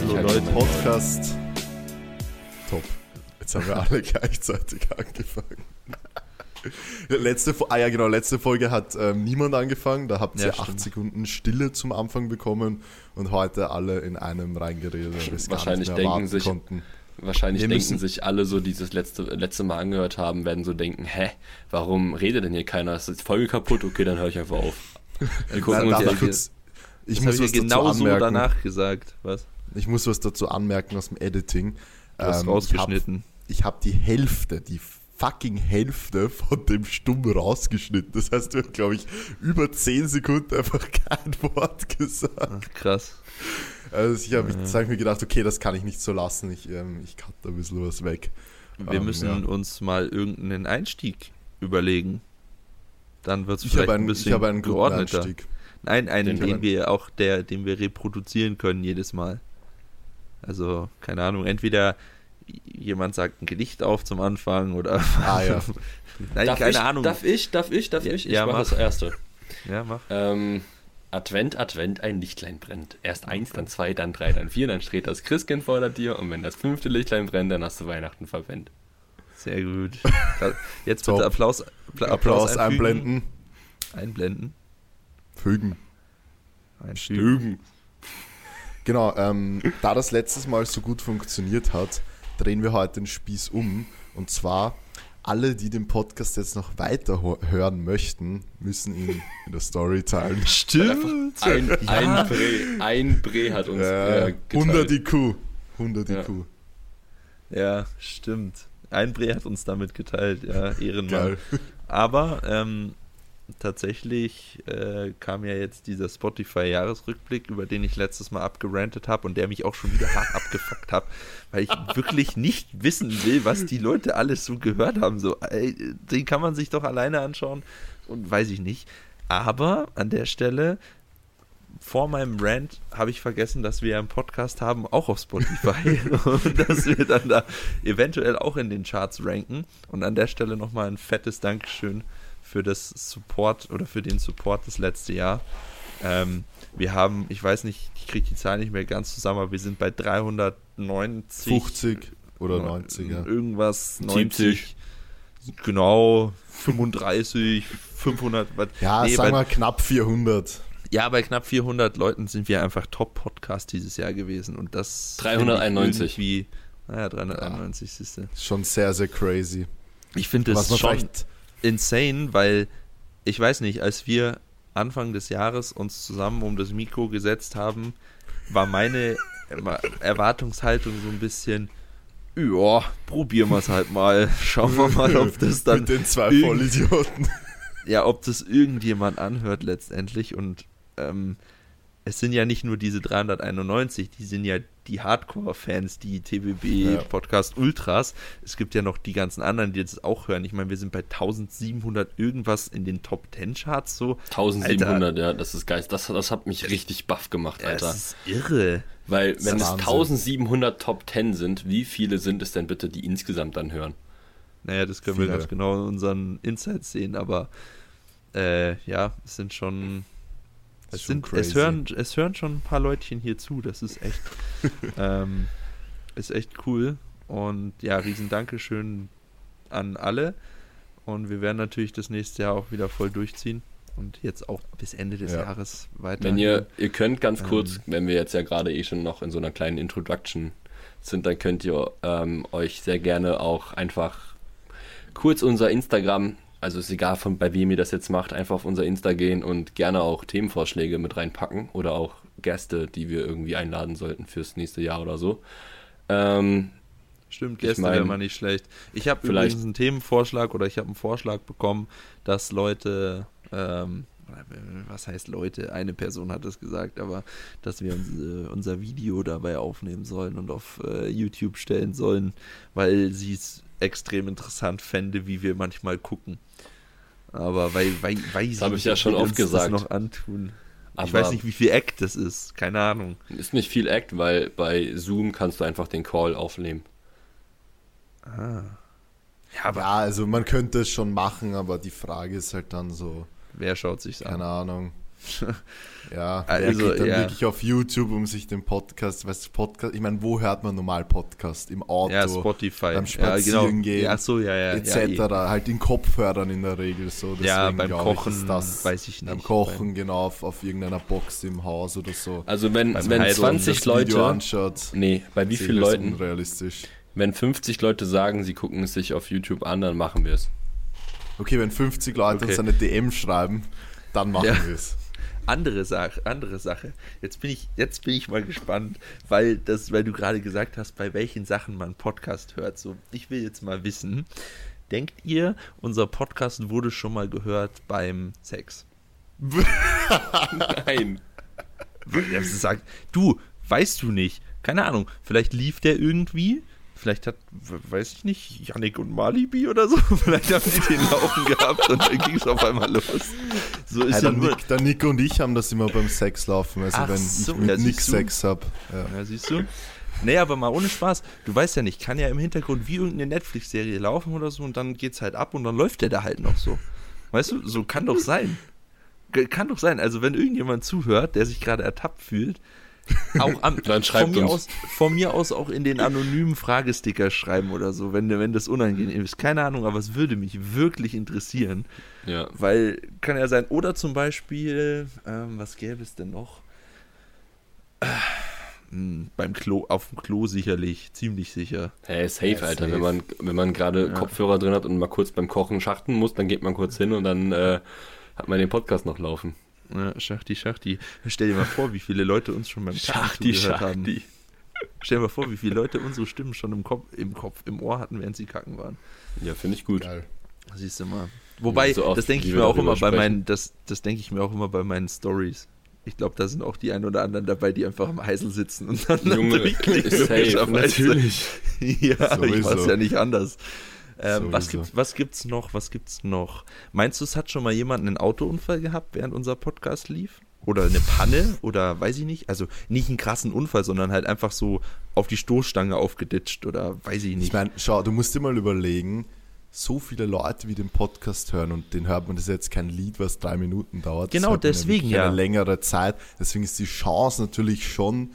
Hallo Leute. Podcast. Top. Jetzt haben wir alle gleichzeitig angefangen. Letzte, ah ja, genau, letzte Folge hat ähm, niemand angefangen. Da habt ihr ja, 8 Sekunden Stille zum Anfang bekommen und heute alle in einem reingeredet. Wahrscheinlich denken sich, konnten. Wahrscheinlich wir denken sich alle so, die das letzte, letzte Mal angehört haben, werden so denken, hä, warum redet denn hier keiner? Ist die Folge kaputt? Okay, dann höre ich einfach auf. Wir gucken uns kurz, ich muss was genau so danach gesagt. Was? Ich muss was dazu anmerken aus dem Editing. Du hast ähm, rausgeschnitten. Ich habe hab die Hälfte, die fucking Hälfte von dem Stumm rausgeschnitten. Das heißt, du hast, glaube ich, über 10 Sekunden einfach kein Wort gesagt. Ach, krass. Also ich habe ja. hab mir gedacht, okay, das kann ich nicht so lassen. Ich, ähm, ich cut da ein bisschen was weg. Wir ähm, müssen ja. uns mal irgendeinen Einstieg überlegen. Dann wird es vielleicht ein, ein bisschen ich habe einen geordneter. Einstieg. Nein, einen, den, den wir auch, der, den wir reproduzieren können jedes Mal. Also, keine Ahnung, entweder jemand sagt ein Gedicht auf zum Anfang oder. Ah ja. Nein, darf keine ich, Ahnung. Darf ich, darf ich, darf ich? Ich ja, mach, das erste. Ja, mach. Ähm, Advent, Advent, ein Lichtlein brennt. Erst eins, dann zwei, dann drei, dann vier, dann steht das Christkind vor dir und wenn das fünfte Lichtlein brennt, dann hast du Weihnachten verwendet. Sehr gut. Jetzt bitte Applaus, Applaus, Applaus einblenden. Einblenden. Fügen. Einfügen. Genau, ähm, da das letztes Mal so gut funktioniert hat, drehen wir heute den Spieß um. Und zwar, alle, die den Podcast jetzt noch weiter hören möchten, müssen ihn in der Story teilen. Stimmt. Ein, ja. ein, Bre, ein Bre hat uns ja, äh, 100 IQ. 100 ja. IQ. Ja, stimmt. Ein Bre hat uns damit geteilt, ja, Ehrenmann. Geil. Aber ähm, tatsächlich äh, kam ja jetzt dieser Spotify-Jahresrückblick, über den ich letztes Mal abgerantet habe und der mich auch schon wieder hart abgefuckt hat, weil ich wirklich nicht wissen will, was die Leute alles so gehört haben. So, ey, den kann man sich doch alleine anschauen und weiß ich nicht. Aber an der Stelle, vor meinem Rant habe ich vergessen, dass wir einen Podcast haben, auch auf Spotify und dass wir dann da eventuell auch in den Charts ranken. Und an der Stelle nochmal ein fettes Dankeschön für das Support oder für den Support das letzte Jahr. Ähm, wir haben, ich weiß nicht, ich kriege die Zahl nicht mehr ganz zusammen, aber wir sind bei 390. 50 oder 90, ja. Irgendwas, 90. Genau, 35, 500. Ja, nee, sagen wir knapp 400. Ja, bei knapp 400 Leuten sind wir einfach Top-Podcast dieses Jahr gewesen und das 391. Wie, naja, 391 ja, siehst du. Schon sehr, sehr crazy. Ich finde es schon insane, weil ich weiß nicht, als wir Anfang des Jahres uns zusammen um das Mikro gesetzt haben, war meine Erwartungshaltung so ein bisschen, ja, probieren wir es halt mal. Schauen wir mal, ob das dann. Mit den zwei Vollidioten. Ja, ob das irgendjemand anhört letztendlich und ähm, es sind ja nicht nur diese 391, die sind ja die Hardcore-Fans, die TBB-Podcast ja. Ultras. Es gibt ja noch die ganzen anderen, die das auch hören. Ich meine, wir sind bei 1700 irgendwas in den Top 10 Charts so. 1700, Alter, ja, das ist geist. Das, das hat mich richtig baff gemacht, Alter. Das ist irre. Weil, wenn es 1700 Top 10 sind, wie viele sind es denn bitte, die insgesamt dann hören? Naja, das können viele. wir ganz genau in unseren Insights sehen, aber äh, ja, es sind schon es, sind, es, hören, es hören schon ein paar Leutchen hier zu. Das ist echt, ähm, ist echt cool. Und ja, riesen Dankeschön an alle. Und wir werden natürlich das nächste Jahr auch wieder voll durchziehen. Und jetzt auch bis Ende des ja. Jahres weiter. Wenn ihr, ihr könnt ganz kurz, ähm, wenn wir jetzt ja gerade eh schon noch in so einer kleinen Introduction sind, dann könnt ihr ähm, euch sehr gerne auch einfach kurz unser Instagram also ist egal, von, bei wem ihr das jetzt macht, einfach auf unser Insta gehen und gerne auch Themenvorschläge mit reinpacken oder auch Gäste, die wir irgendwie einladen sollten fürs nächste Jahr oder so. Ähm, Stimmt, Gäste wäre mal nicht schlecht. Ich habe übrigens einen Themenvorschlag oder ich habe einen Vorschlag bekommen, dass Leute, ähm, was heißt Leute, eine Person hat es gesagt, aber dass wir uns, äh, unser Video dabei aufnehmen sollen und auf äh, YouTube stellen sollen, weil sie es extrem interessant fände, wie wir manchmal gucken. Aber weil, weil, weiß das habe ich ja schon oft gesagt. noch antun. Aber ich weiß nicht, wie viel Act das ist. Keine Ahnung. Ist nicht viel Act, weil bei Zoom kannst du einfach den Call aufnehmen. Ah. Ja, aber ja, also man könnte es schon machen, aber die Frage ist halt dann so. Wer schaut sich an? Keine Ahnung. Ja, Also, er geht dann ja. wirklich auf YouTube, um sich den Podcast, weißt du, Podcast, ich meine, wo hört man normal Podcast? Im Auto, ja, Spotify. beim ja, Spazierengehen, genau. Ja, so, ja, ja. etc. Ja, eh. halt in Kopfhörern in der Regel so. ja Deswegen beim glaub ich, Kochen ist das weiß ich nicht. beim Kochen, genau, auf, auf irgendeiner Box im Haus oder so. Also wenn, wenn so 20 das Video Leute, anschaut, nee, bei wie vielen ich das Leuten, unrealistisch. wenn 50 Leute sagen, sie gucken es sich auf YouTube an, dann machen wir es. Okay, wenn 50 Leute Okay. uns eine DM schreiben, dann machen Ja. wir es. Andere Sache, andere Sache. Jetzt bin ich, jetzt bin ich mal gespannt, weil das, weil du gerade gesagt hast, bei welchen Sachen man Podcast hört. So, ich will jetzt mal wissen. Denkt ihr, unser Podcast wurde schon mal gehört beim Sex? Nein. Sagt, du, weißt du nicht. Keine Ahnung, vielleicht lief der irgendwie. Vielleicht hat, weiß ich nicht, Yannick und Malibi oder so. Vielleicht haben die den laufen gehabt und dann ging es auf einmal los. So ist Ja, ja der, nur. Nick, der Nick und ich haben das immer beim Sex laufen, also Ach wenn so, ich mit ja, Nick. Sex habe. Ja. Ja, siehst du? Nee, aber mal ohne Spaß. Du weißt ja nicht, kann ja im Hintergrund wie irgendeine Netflix-Serie laufen oder so und dann geht's halt ab und dann läuft der da halt noch so. Weißt du, so kann doch sein. Kann doch sein. Also, wenn irgendjemand zuhört, der sich gerade ertappt fühlt, auch am, Dann schreibt von, mir uns. aus, von mir aus auch in den anonymen Fragesticker schreiben oder so, wenn, wenn das unangenehm ist. Keine Ahnung, aber es würde mich wirklich interessieren. Ja. Weil kann ja sein, oder zum Beispiel, ähm, was gäbe es denn noch? Äh, beim Klo, auf dem Klo sicherlich, ziemlich sicher. Hey, safe, Ja, Alter. safe. Wenn man, wenn man gerade Ja. Kopfhörer drin hat und mal kurz beim Kochen schachten muss, dann geht man kurz hin und dann äh, hat man den Podcast noch laufen. Ja, Schachti, Schachti. Stell dir mal vor, wie viele Leute uns schon beim Kacken zugehört haben. Stell dir mal vor, wie viele Leute unsere Stimmen schon im Kopf, im Kopf, im Ohr hatten, während sie kacken waren. Ja, finde ich gut. Geil. Siehst du mal. Wobei, So oft, das denke ich mir auch immer bei sprechen. meinen, das, das denke ich mir auch immer bei meinen Stories. Ich glaube, da sind auch die ein oder anderen dabei, die einfach am Heisel sitzen und dann Junge, natürlich. ja, ich Sowieso. weiß ja nicht anders. Ähm, was, gibt's, was gibt's noch? Was gibt's noch? Meinst du, es hat schon mal jemand einen Autounfall gehabt, während unser Podcast lief? Oder eine Panne? Oder weiß ich nicht? Also nicht einen krassen Unfall, sondern halt einfach so auf die Stoßstange aufgeditscht oder weiß ich nicht. Ich meine, schau, du musst dir mal überlegen, so viele Leute, wie den Podcast hören und den hört man, das ist jetzt kein Lied, was drei Minuten dauert. Genau, deswegen, ja. Eine längere Zeit. Deswegen ist die Chance natürlich schon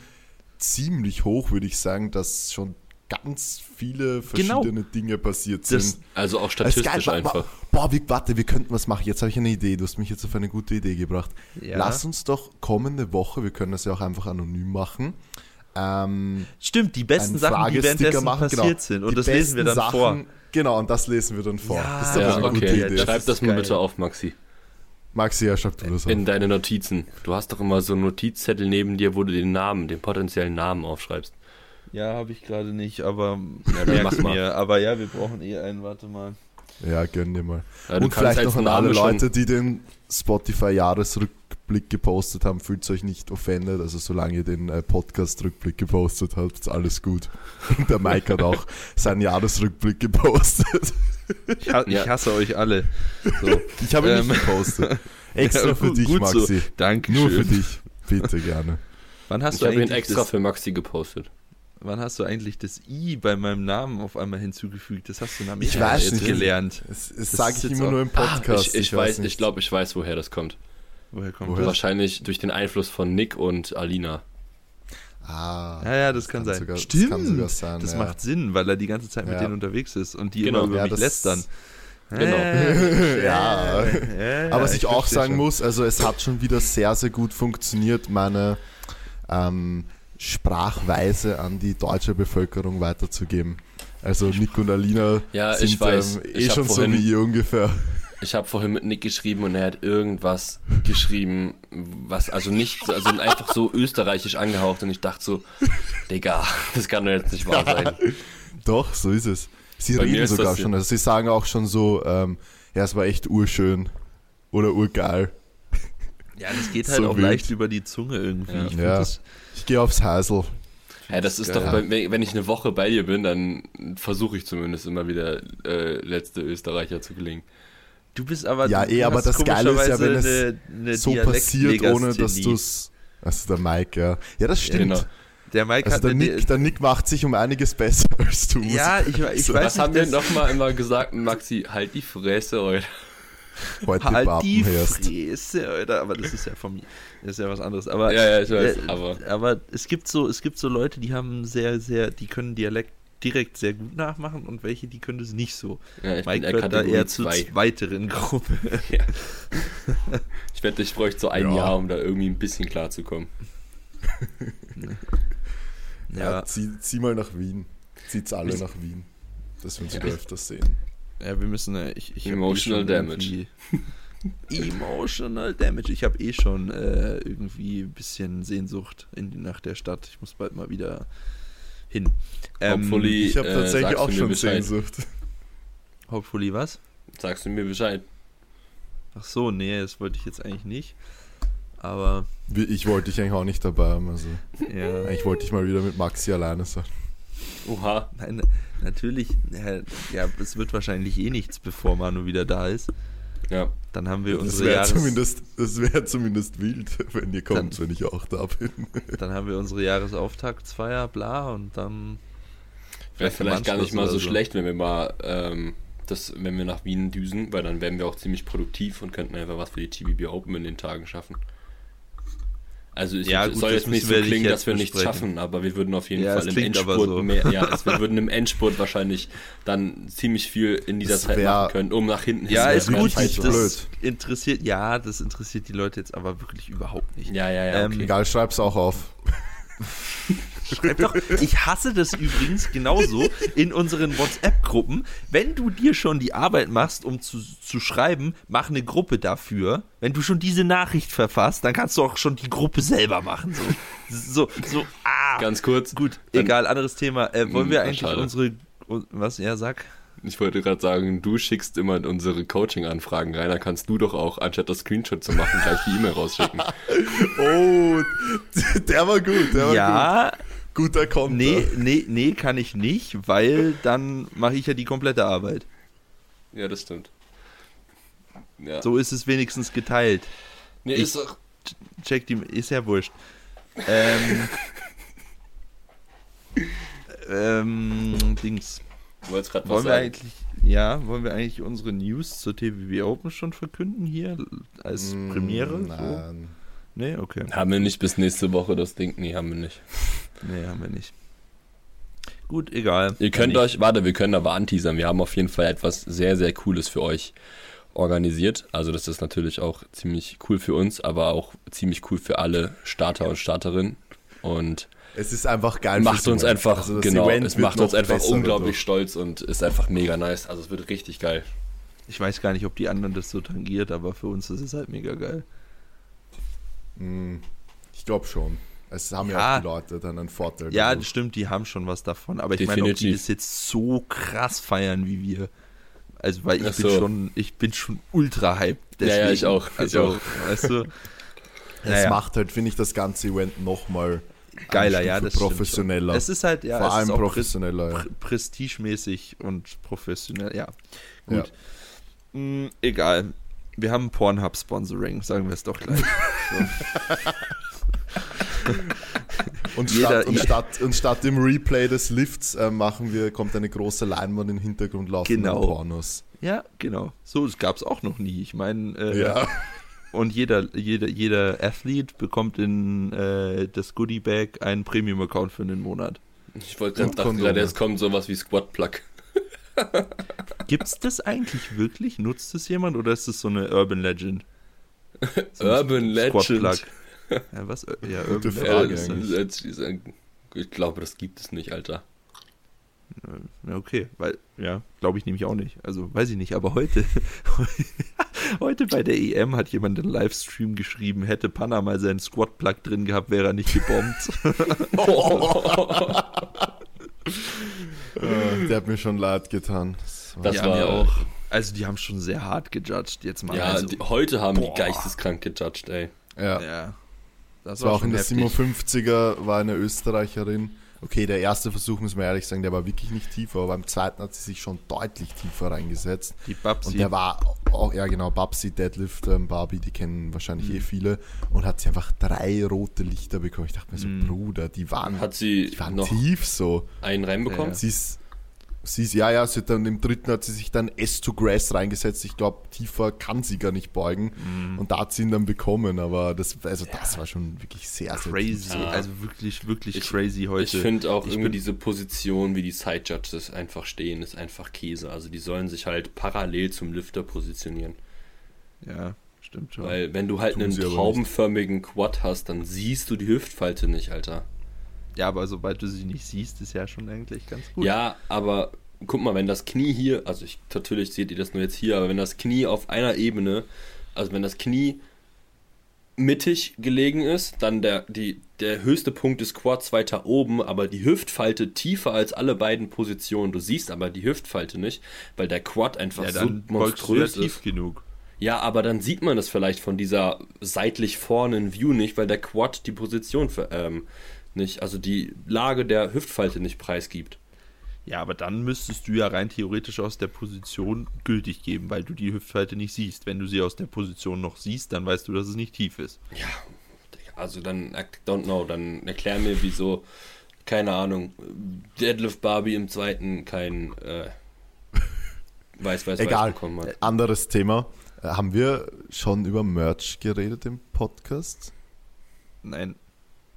ziemlich hoch, würde ich sagen, dass schon ganz viele Genau. verschiedene Dinge passiert Das- sind. Also auch Das ist statistisch geil. einfach. Boah, wie, warte, wir könnten was machen. Jetzt habe ich eine Idee. Du hast mich jetzt auf eine gute Idee gebracht. Ja. Lass uns doch kommende Woche, wir können das ja auch einfach anonym machen, ähm, Stimmt, die besten Sachen, die währenddessen machen. passiert genau. sind. Und Die das lesen wir dann besten vor. Sachen, Genau, und das lesen wir dann vor. Ja, das ist doch Ja, eine gute okay. Idee. Das Schreib ist das mal geil. bitte auf, Maxi. Maxi, ja, schreib du das auf. In deine Notizen. Du hast doch immer so einen Notizzettel neben dir, wo du den Namen, den potenziellen Namen aufschreibst. Ja, habe ich gerade nicht, aber Ja, dann mal. mir. Aber ja, wir brauchen eh einen, warte mal. Ja, gönn dir mal. Ja, und vielleicht noch an alle Leute, die den Spotify-Jahresrückblick gepostet haben, fühlt euch nicht offended. Also solange ihr den äh, Podcast-Rückblick gepostet habt, ist alles gut. Und der Mike hat auch seinen Jahresrückblick gepostet. Ich, ha Ja. ich hasse euch alle. So. Ich habe ihn Ähm. nicht gepostet. Extra Ja, für gut- dich, gut so. Maxi. Dankeschön. Nur für dich. Bitte gerne. Wann hast, Ich du habe ihn eigentlich extra für Maxi gepostet. Wann hast du eigentlich das I bei meinem Namen auf einmal hinzugefügt? Das hast du mir Ich weiß nicht. gelernt. Das, das Das sage ich immer auch- nur im Ah, Podcast. ich, ich, weiß, nicht. ich glaube, ich weiß, woher das kommt. Woher kommt Woher? das? Wahrscheinlich durch den Einfluss von Nick und Alina. Ah, Ja, ja, das kann, sein. Sogar, Stimmt. Das kann sogar sein. Das ja. macht Sinn, weil er die ganze Zeit mit Ja. denen unterwegs ist und die Genau. immer über Ja, mich das- lästern. Genau. Ja. Aber was ich, auch sagen schon. muss, also es hat schon wieder sehr, sehr gut funktioniert, meine ähm, Sprachweise an die deutsche Bevölkerung weiterzugeben. Also Nick und Alina Ja, sind ich weiß. Ähm, eh Ich schon so vorhin- wie ihr ungefähr. Ich habe vorhin mit Nick geschrieben und er hat irgendwas geschrieben, was also nicht, also einfach so österreichisch angehaucht und ich dachte so, Digga, das kann doch jetzt nicht wahr sein. Doch, so ist es. Sie Bei reden sogar schon, also sie sagen auch schon so, ähm, ja, es war echt urschön oder urgeil. Ja, das geht halt So auch wild. leicht über die Zunge irgendwie. Ja. Ich Ja. Ich gehe aufs Heisel. Ja, das ist Geil. doch, bei, wenn ich eine Woche bei dir bin, dann versuche ich zumindest immer wieder äh, letzte Österreicher zu gelingen. du bist aber. Ja, eh, aber das Geile ist ja, wenn es eine, eine so passiert, ohne dass du es. Also der Mike, ja. Ja, das stimmt. Genau. Der Mike Also hat der eine Nick, der Nick macht sich um einiges besser als du. Ja, ich, ich So, weiß Was nicht, haben wir nochmal immer gesagt, Maxi? Halt die Fresse, Alter. Heute halt die Papen hörst. Fresse, Alter. Aber das ist ja von mir, das ist ja was anderes. Aber, Ja, ja, ich weiß, äh, aber- aber es gibt so, es gibt so Leute, die haben sehr, sehr, die können Dialekt direkt sehr gut nachmachen und welche, die können das nicht so. Ja, ich bin Mike der gehört da eher zur 2. weiteren Gruppe. Ja. Ich wette, ich bräuchte so ein Ja. Jahr, um da irgendwie ein bisschen klarzukommen. Ja, zieh, zieh mal nach Wien. Zieht's alle Ich- nach Wien. Dass wir uns Ja. öfters sehen. Ja, wir müssen, äh, ich, ich hab Emotional eh Damage. Emotional Damage. Ich habe eh schon äh, irgendwie ein bisschen Sehnsucht in die, nach der Stadt. Ich muss bald mal wieder hin. Ähm, Hopefully, Ich habe äh, tatsächlich sagst auch schon Bescheid. Sehnsucht. Hopefully was? Sagst du mir Bescheid? Ach so, nee, das wollte ich jetzt eigentlich nicht. Aber Ich wollte dich eigentlich auch nicht dabei haben. Also. ja, Eigentlich wollte ich mal wieder mit Maxi alleine sein. Oha. nein, natürlich, ja, es wird wahrscheinlich eh nichts, bevor Manu wieder da ist. Ja. Dann haben wir Das unsere wäre Jahres zumindest, das wär zumindest wild, wenn ihr kommt, Dann- wenn ich auch da bin. dann haben wir unsere Jahresauftaktsfeier, bla, und dann Wäre vielleicht gar nicht mal so oder schlecht, wenn wir mal ähm, das, wenn wir nach Wien düsen, weil dann wären wir auch ziemlich produktiv und könnten einfach was für die TBB Open in den Tagen schaffen. Also es Ja, es gut, soll jetzt nicht so klingen, jetzt dass wir nichts schaffen, aber wir würden auf jeden Ja, Fall im Endspurt so. mehr, ja, es, wir würden im Endspurt wahrscheinlich dann ziemlich viel in dieser Das Zeit wär- machen können, um nach hinten Ja, ist gut. Das blöd. interessiert, ja, das interessiert die Leute jetzt aber wirklich überhaupt nicht. Ja, ja, ja, Ähm, okay. Egal, schreib's auch auf. Schreib doch, ich hasse das übrigens genauso in unseren WhatsApp-Gruppen. Wenn du dir schon die Arbeit machst, um zu, zu schreiben, mach eine Gruppe dafür. Wenn du schon diese Nachricht verfasst, dann kannst du auch schon die Gruppe selber machen. So, so, so ah. Ganz kurz. Gut, egal, anderes Thema. Äh, wollen Hm, wir eigentlich unsere, un- was, ja, sag? Ich wollte gerade sagen, du schickst immer unsere Coaching-Anfragen rein, dann kannst du doch auch, anstatt das Screenshot zu machen, gleich die E-Mail rausschicken. Oh, der war gut, der war Ja, gut. Guter Konter. nee, nee, nee, kann ich nicht, weil dann mache ich ja die komplette Arbeit. Ja, das stimmt. Ja. So ist es wenigstens geteilt. nee, ich- ist doch, Check die, ist ja wurscht. Ähm, ähm, Dings. Du wolltest gerade was Wollen wir sagen. eigentlich, ja, wollen wir eigentlich unsere News zur TVB Open schon verkünden hier als Mm, Premiere? So? Nein. Nee, okay. Haben wir nicht bis nächste Woche das Ding? Nee, haben wir nicht. Nee, haben wir nicht. Gut, egal. Ihr könnt euch, warte, wir können aber anteasern. Wir haben auf jeden Fall etwas sehr, sehr Cooles für euch organisiert. Also das ist natürlich auch ziemlich cool für uns, aber auch ziemlich cool für alle Starter und Starterinnen. Und Es ist einfach geil. macht fürs uns Event. einfach, Also das genau, Event es macht uns einfach unglaublich stolz und ist einfach mega nice. Also es wird richtig geil. Ich weiß gar nicht, ob die anderen das so tangiert, aber für uns ist es halt mega geil. Mm, Ich glaube schon. Es haben ja, Ja. auch die Leute dann einen Vorteil. Ja, das stimmt, die haben schon was davon. Aber ich meine, ob die das jetzt so krass feiern wie wir. Also, weil ich Ach bin so. schon, ich bin schon ultra hyped. Ja, ja, ich auch, ich Also, auch. weißt du, Es naja. macht halt, finde ich, das ganze Event nochmal geiler, ja, das professioneller. Es ist halt, ja, Vor allem professioneller. ja. Pre prestigemäßig und professionell, ja. Gut. Mm, egal. Wir haben Pornhub-Sponsoring, sagen wir es doch gleich. Und, Jeder- statt, und, statt, und statt dem Replay des Lifts äh, machen wir, kommt eine große Leinwand im Hintergrund laufen Genau. Pornos. ja, genau. So, das gab es auch noch nie. Ich meine, äh, Ja. Und jeder, jeder, jeder Athlet bekommt in äh, das Goodie Bag einen Premium-Account für einen Monat. Ich wollte gerade dachten Kondome. gerade, jetzt kommt sowas wie Squad Plug. Gibt's das eigentlich wirklich? Nutzt das jemand oder ist das so eine Urban Legend? So Urban Legend. Squad-Plug. Ja, was? Ja, Urban Gute Legend Frage Ich glaube, das gibt es nicht, Alter. Ja, okay, weil, ja, glaube ich nämlich auch nicht. Also, weiß ich nicht, aber heute, heute bei der EM hat jemand einen Livestream geschrieben, hätte Panna mal seinen Squad-Plug drin gehabt, wäre er nicht gebombt. Äh, der hat mir schon leid getan. Das war- Das Die war auch, also die haben schon sehr hart gejudged, jetzt mal. Ja, also, die, heute haben boah. die geisteskrank gejudged, ey. ja. ja. Das Das war auch in der heftig. 57er war eine Österreicherin. Okay, der erste Versuch, muss man ehrlich sagen, der war wirklich nicht tiefer, aber beim zweiten hat sie sich schon deutlich tiefer reingesetzt. Die Babsi. Und der war auch, ja genau, Babsi, Deadlift, ähm, Barbie, die kennen wahrscheinlich Mhm. eh viele. Und hat sie einfach drei rote Lichter bekommen. Ich dachte mir so, Mhm. Bruder, die waren, Hat sie die waren noch tief so. einen reinbekommen? Ja. Sie ist, sie ist, ja, ja, sie hat dann im dritten hat sie sich dann S to Grass reingesetzt. Ich glaube, tiefer kann sie gar nicht beugen. Mhm. Und da hat sie ihn dann bekommen, aber das, also das war schon wirklich sehr, sehr Crazy, Ja. also wirklich, wirklich Ich- crazy heute. Ich finde auch Ich irgendwie bin- diese Position, wie die Side Judges einfach stehen, ist einfach Käse. Also die sollen sich halt parallel zum Lifter positionieren. Ja, stimmt schon. Weil wenn du halt Tun einen traubenförmigen Quad hast, dann siehst du die Hüftfalte nicht, Alter. Ja, aber sobald du sie nicht siehst, ist ja schon eigentlich ganz gut. Ja, aber guck mal, wenn das Knie hier, also ich, natürlich seht ihr das nur jetzt hier, aber wenn das Knie auf einer Ebene, also wenn das Knie mittig gelegen ist, dann der, die, der höchste Punkt des Quads weiter oben, aber die Hüftfalte tiefer als alle beiden Positionen. Du siehst aber die Hüftfalte nicht, weil der Quad einfach ja so monströs tief ist. genug. Ja, aber dann sieht man das vielleicht von dieser seitlich vornen View nicht, weil der Quad die Position für, ähm, nicht, also die Lage der Hüftfalte nicht preisgibt. Ja, aber dann müsstest du ja rein theoretisch aus der Position gültig geben, weil du die Hüftfalte nicht siehst. Wenn du sie aus der Position noch siehst, dann weißt du, dass es nicht tief ist. Ja, also dann, I don't know, dann erklär mir, wieso, keine Ahnung, Deadlift Barbie im zweiten kein äh, weiß, weiß, Egal. weiß bekommen hat. Anderes Thema. Äh, Haben wir schon über Merch geredet im Podcast? Nein,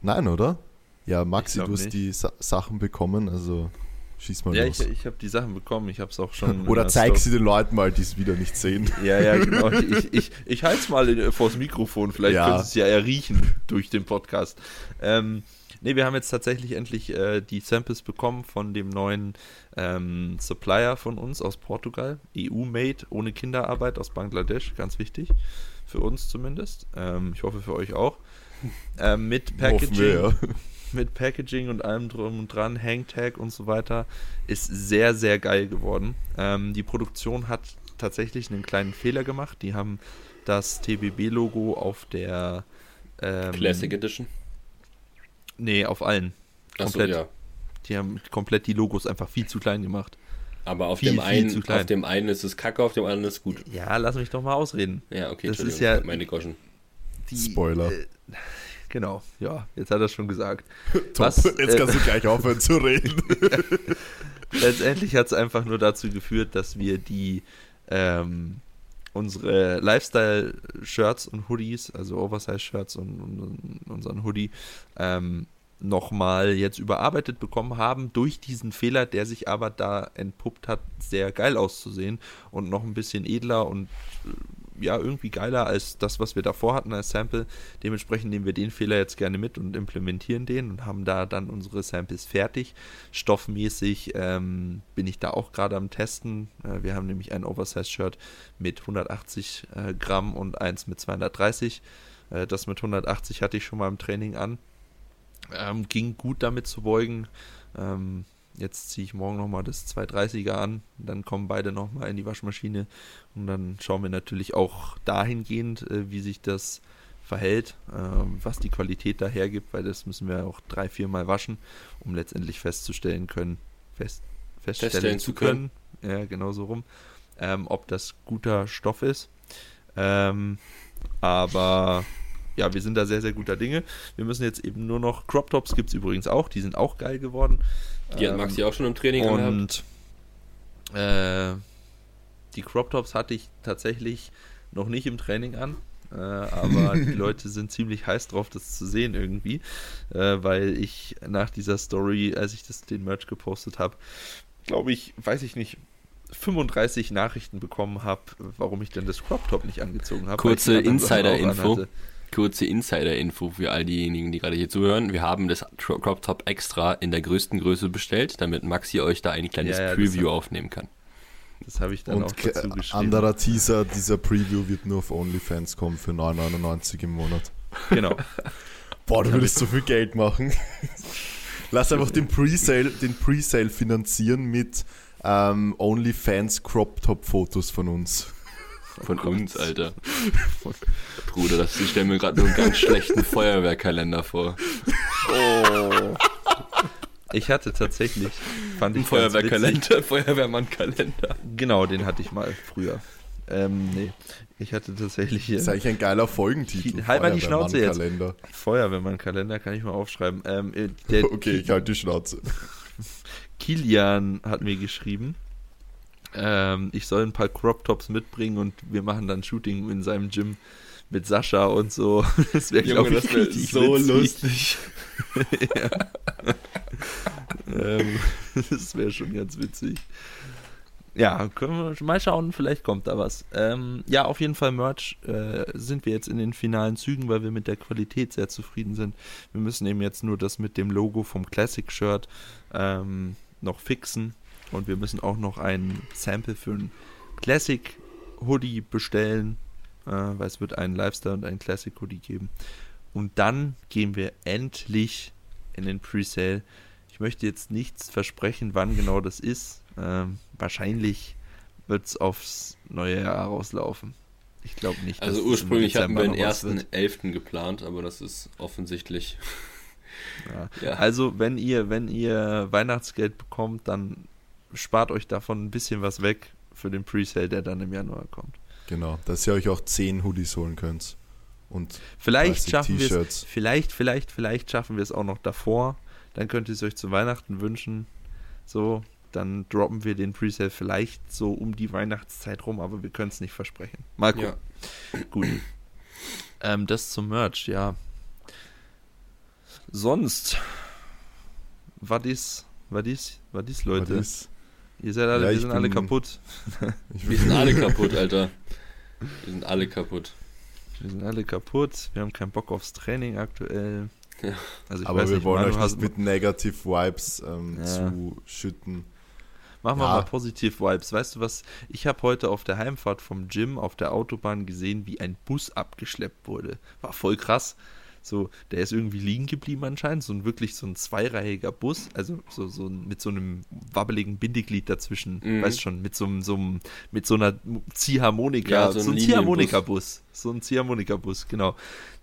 Nein, oder? Ja, Maxi, du hast nicht. die Sa Sachen bekommen, also schieß mal ja, los. ich, ich habe die Sachen bekommen. Ich habe es auch schon. Oder der zeig Story- sie den Leuten mal, die es wieder nicht sehen. Ja, ja, genau. Ich, ich, ich halte es mal in, vors Mikrofon. Vielleicht Ja. können Sie es ja erriechen durch den Podcast. Ähm, ne, wir haben jetzt tatsächlich endlich äh, die Samples bekommen von dem neuen ähm, Supplier von uns aus Portugal. EU-made, ohne Kinderarbeit aus Bangladesch. Ganz wichtig. Für uns zumindest. Ähm, ich hoffe für euch auch. Ähm, mit Packaging mit Packaging und allem drum und dran, Hangtag und so weiter, ist sehr, sehr geil geworden. Ähm, die Produktion hat tatsächlich einen kleinen Fehler gemacht. Die haben das TBB-Logo auf der ähm, Classic Edition. Nee, auf allen. Komplett. ja. Die haben komplett die Logos einfach viel zu klein gemacht. Aber auf, Viel, dem viel einen, zu klein. auf dem einen ist es kacke, auf dem anderen ist es gut. Ja, lass mich doch mal ausreden. Ja, okay, Das ist ja- meine Goschen. Die, Spoiler. Äh, genau, ja, jetzt hat er schon gesagt. Top. Was, Jetzt äh, kannst du gleich aufhören zu reden. letztendlich hat es einfach nur dazu geführt, dass wir die ähm, unsere Lifestyle-Shirts und Hoodies, also Oversize-Shirts und, und, unseren Hoodie, ähm, nochmal jetzt überarbeitet bekommen haben durch diesen Fehler, der sich aber da entpuppt hat, sehr geil auszusehen und noch ein bisschen edler und äh, ja, irgendwie geiler als das, was wir davor hatten als Sample. Dementsprechend nehmen wir den Fehler jetzt gerne mit und implementieren den und haben da dann unsere Samples fertig. Stoffmäßig ähm, bin ich da auch gerade am Testen. Äh, wir haben nämlich ein Oversize-Shirt mit 180 äh, Gramm und eins mit 230. Äh, das mit 180 hatte ich schon mal im Training an. Ähm, ging gut damit zu beugen. Ähm, jetzt ziehe ich morgen nochmal das 230er an. Dann kommen beide nochmal in die Waschmaschine. Und dann schauen wir natürlich auch dahingehend, äh, wie sich das verhält, ähm, was die Qualität da hergibt, weil das müssen wir auch drei, vier Mal waschen, um letztendlich festzustellen können, fest, feststellen Feststellen zu zu können, ja, genau so rum, ähm, ob das guter Stoff ist. Ähm, aber ja, wir sind da sehr, sehr guter Dinge. Wir müssen jetzt eben nur noch, Crop Tops gibt es übrigens auch, die sind auch geil geworden. Die hat Ähm, Maxi auch schon im Training und äh, die Crop Tops hatte ich tatsächlich noch nicht im Training an. Äh, aber die Leute sind ziemlich heiß drauf, das zu sehen irgendwie, äh, weil ich nach dieser Story, als ich das den Merch gepostet habe, glaube ich, weiß ich nicht, 35 Nachrichten bekommen habe, warum ich denn das Crop Top nicht angezogen habe. Kurze Insider-Info. Kurze Insider-Info für all diejenigen, die gerade hier zuhören. Wir haben das Crop Top extra in der größten Größe bestellt, damit Maxi euch da ein kleines Ja, ja, Preview hab- aufnehmen kann. Das habe ich dann auch Und ke- dazu geschrieben. anderer Teaser, dieser Preview wird nur auf OnlyFans kommen für 9,99 im Monat. Genau. Boah, du würdest so viel Geld machen. Lass einfach den Presale, den Presale finanzieren mit ähm, OnlyFans Crop Top Fotos von uns. Von uns, Alter. Bruder, das, ich stelle mir gerade nur einen ganz schlechten Feuerwehrkalender vor. Oh. Ich hatte tatsächlich, fand ich Feuerwehrkalender, Feuerwehrmann-Kalender. Genau, den hatte ich mal früher. Ähm, nee, ich hatte tatsächlich hier Das ist eigentlich ein geiler Folgentitel. Halt mal die Schnauze jetzt. Feuerwehrmann-Kalender. Feuerwehrmann-Kalender, kann ich mal aufschreiben. Ähm, äh, der, Okay, ich halte die Schnauze. Kilian hat mir geschrieben, ähm, ich soll ein paar Crop Tops mitbringen und wir machen dann Shooting in seinem Gym mit Sascha und so. Das wäre, glaube ich, das wär so witzig. lustig. ähm, das wäre schon ganz witzig. Ja, können wir mal schauen, vielleicht kommt da was. Ähm, ja, auf jeden Fall Merch äh, sind wir jetzt in den finalen Zügen, weil wir mit der Qualität sehr zufrieden sind. Wir müssen eben jetzt nur das mit dem Logo vom Classic Shirt ähm, noch fixen und wir müssen auch noch ein Sample für ein Classic Hoodie bestellen, äh, weil es wird einen Lifestyle und einen Classic Hoodie geben. Und dann gehen wir endlich in den Presale. Ich möchte jetzt nichts versprechen, wann genau das ist. Ähm, wahrscheinlich wird es aufs neue Jahr rauslaufen. Ich glaube nicht. Also ursprünglich hatten wir den ersten elften geplant, aber das ist offensichtlich. Ja. ja. Also wenn ihr, wenn ihr Weihnachtsgeld bekommt, dann spart euch davon ein bisschen was weg für den Presale, der dann im Januar kommt. Genau, dass ihr euch auch 10 Hoodies holen könnt. Und vielleicht schaffen wir es, vielleicht, vielleicht, vielleicht schaffen wir es auch noch davor. Dann könnt ihr es euch zu Weihnachten wünschen. So, dann droppen wir den Presale vielleicht so um die Weihnachtszeit rum, aber wir können es nicht versprechen. Mal gucken. Ja. Gut. Ähm, das zum Merch, ja. Sonst, was ist, was ist, was ist, Leute? Was ist? Ihr seid alle, ja, wir sind bin, alle kaputt. wir sind alle kaputt, Alter. Wir sind alle kaputt. Wir sind alle kaputt. Wir haben keinen Bock aufs Training aktuell. Ja. Also Aber wir nicht, wollen euch nicht mit Negative Vibes ähm, ja. zuschütten. Machen wir ja. mal positiv Vibes. Weißt du was? Ich habe heute auf der Heimfahrt vom Gym auf der Autobahn gesehen, wie ein Bus abgeschleppt wurde. War voll krass. So, der ist irgendwie liegen geblieben anscheinend. So ein wirklich so ein zweireihiger Bus, also so, so mit so einem wabbeligen Bindeglied dazwischen. Mhm. Weißt schon, mit so, einem, so mit so einer Ziehharmonika. Ja, so, so ein Ziehharmonika-Bus. So ein Ziehharmonika-Bus, genau.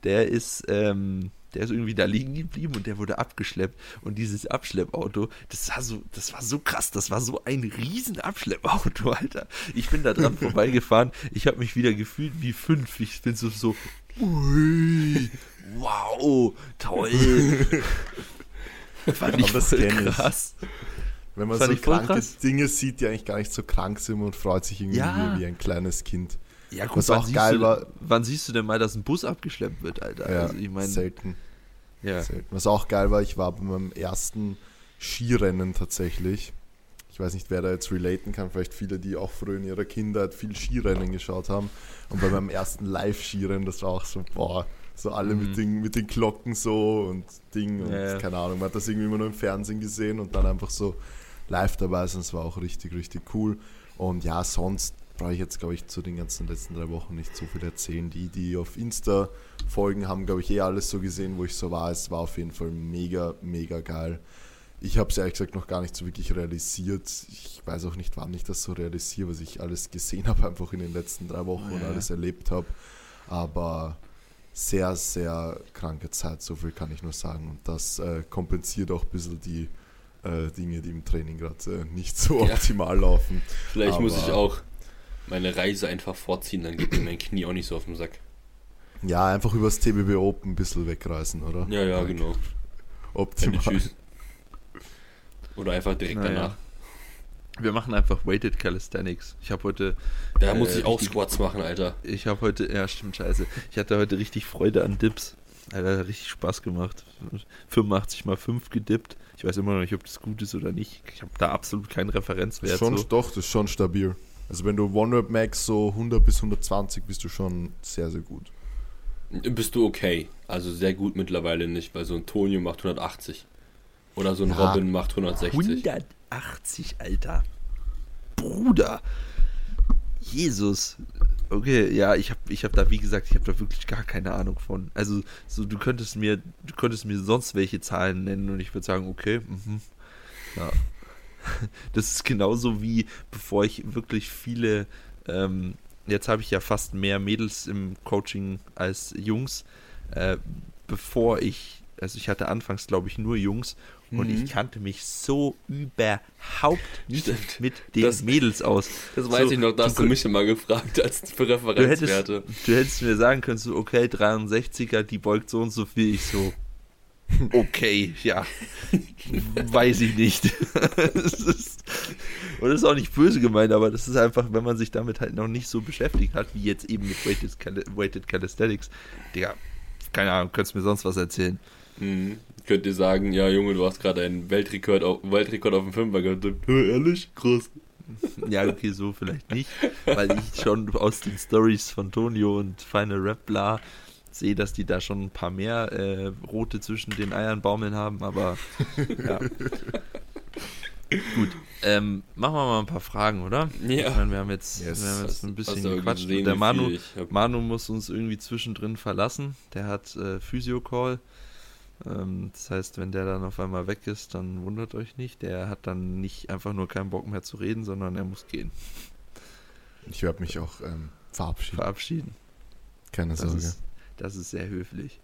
Der ist, ähm, der ist irgendwie da liegen geblieben und der wurde abgeschleppt. Und dieses Abschleppauto, das war so, das war so krass, das war so ein riesen Abschleppauto, Alter. Ich bin da dran vorbeigefahren, ich habe mich wieder gefühlt wie fünf. Ich bin so, so, ui, wow, toll. Fand ich das voll krass. Wenn man so kranke. Dinge sieht, die eigentlich gar nicht so krank sind und freut sich irgendwie ja. wie ein kleines Kind. Ja, gut, Was auch geil du, war. Wann siehst du denn mal, dass ein Bus abgeschleppt wird, Alter? Ja, also ich mein, selten. Ja. selten. Was auch geil war, ich war bei meinem ersten Skirennen tatsächlich. Ich weiß nicht, wer da jetzt relaten kann, vielleicht viele, die auch früher in ihrer Kindheit viel Skirennen geschaut haben. Und bei meinem ersten Live-Skirennen, das war auch so, boah, so alle mhm. mit, den, mit den Glocken so und Ding und ja, ja. keine Ahnung. Man hat das irgendwie immer nur im Fernsehen gesehen und dann einfach so live dabei sein. Das war auch richtig, richtig cool. Und ja, sonst brauche ich jetzt, glaube ich, zu den ganzen letzten drei Wochen nicht so viel erzählen. Die, die auf Insta folgen, haben, glaube ich, eh alles so gesehen, wo ich so war. Es war auf jeden Fall mega, mega geil. Ich habe es ehrlich gesagt noch gar nicht so wirklich realisiert. Ich weiß auch nicht, wann ich das so realisiere, was ich alles gesehen habe, einfach in den letzten drei Wochen ja. und alles erlebt habe. Aber sehr, sehr kranke Zeit, so viel kann ich nur sagen. Und das äh, kompensiert auch ein bisschen die äh, Dinge, die im Training gerade äh, nicht so ja. optimal laufen. Vielleicht Aber muss ich auch meine Reise einfach vorziehen, dann geht mir mein Knie auch nicht so auf den Sack. Ja, einfach übers TBB Open ein bisschen wegreißen, oder? Ja, ja, genau. Optimal. Oder einfach direkt naja. danach. Wir machen einfach Weighted Calisthenics. Ich habe heute. Da äh, muss ich auch Squats machen, Alter. Ich habe heute. Ja, stimmt, scheiße. Ich hatte heute richtig Freude an Dips. Alter, hat richtig Spaß gemacht. 85 mal 5 gedippt. Ich weiß immer noch nicht, ob das gut ist oder nicht. Ich habe da absolut keinen Referenzwert. Schon, so. Doch, das ist schon stabil. Also wenn du One-Rep Max so 100 bis 120 bist du schon sehr, sehr gut. Bist du okay. Also sehr gut mittlerweile nicht, weil so ein Tonio macht 180. Oder so ein ja. Robin macht 160. 180, Alter. Bruder. Jesus. Okay, ja, ich habe ich hab da, wie gesagt, ich habe da wirklich gar keine Ahnung von. Also, so, du könntest mir, du könntest mir sonst welche Zahlen nennen und ich würde sagen, okay, mhm. Ja. Das ist genauso wie, bevor ich wirklich viele, ähm, jetzt habe ich ja fast mehr Mädels im Coaching als Jungs, äh, bevor ich, also ich hatte anfangs, glaube ich, nur Jungs und ich mhm. kannte mich so überhaupt nicht Stimmt. mit den das, Mädels aus. Das weiß so, ich noch, da hast du mich immer gefragt als für Referenzwerte. Du hättest, du hättest mir sagen können, so, okay, 63er, die beugt so und so viel. Ich so, okay, ja. weiß ich nicht. das ist, und das ist auch nicht böse gemeint, aber das ist einfach, wenn man sich damit halt noch nicht so beschäftigt hat, wie jetzt eben mit Weighted, Weighted Calisthenics, Digga, keine Ahnung, könntest du mir sonst was erzählen. Mhm. Könnt ihr sagen, ja Junge, du hast gerade einen Weltrekord auf, Weltrekord auf dem Fünfer gehabt. Ehrlich? Krass. Ja, okay, so vielleicht nicht, weil ich schon aus den Stories von Tonio und Final Rap bla sehe, dass die da schon ein paar mehr äh, rote zwischen den Eiern baumeln haben, aber ja. Gut, ähm, machen wir mal ein paar Fragen, oder? Ja. Ich meine, wir haben jetzt, Yes. wir haben jetzt ein bisschen gequatscht. der Manu? Manu muss uns irgendwie zwischendrin verlassen. Der hat äh, Physio-Call. Ähm, das heißt, wenn der dann auf einmal weg ist, dann wundert euch nicht. Der hat dann nicht einfach nur keinen Bock mehr zu reden, sondern er muss gehen. Ich werde mich auch ähm, verabschieden. Verabschieden. Keine Das Sorge. ist, das ist sehr höflich.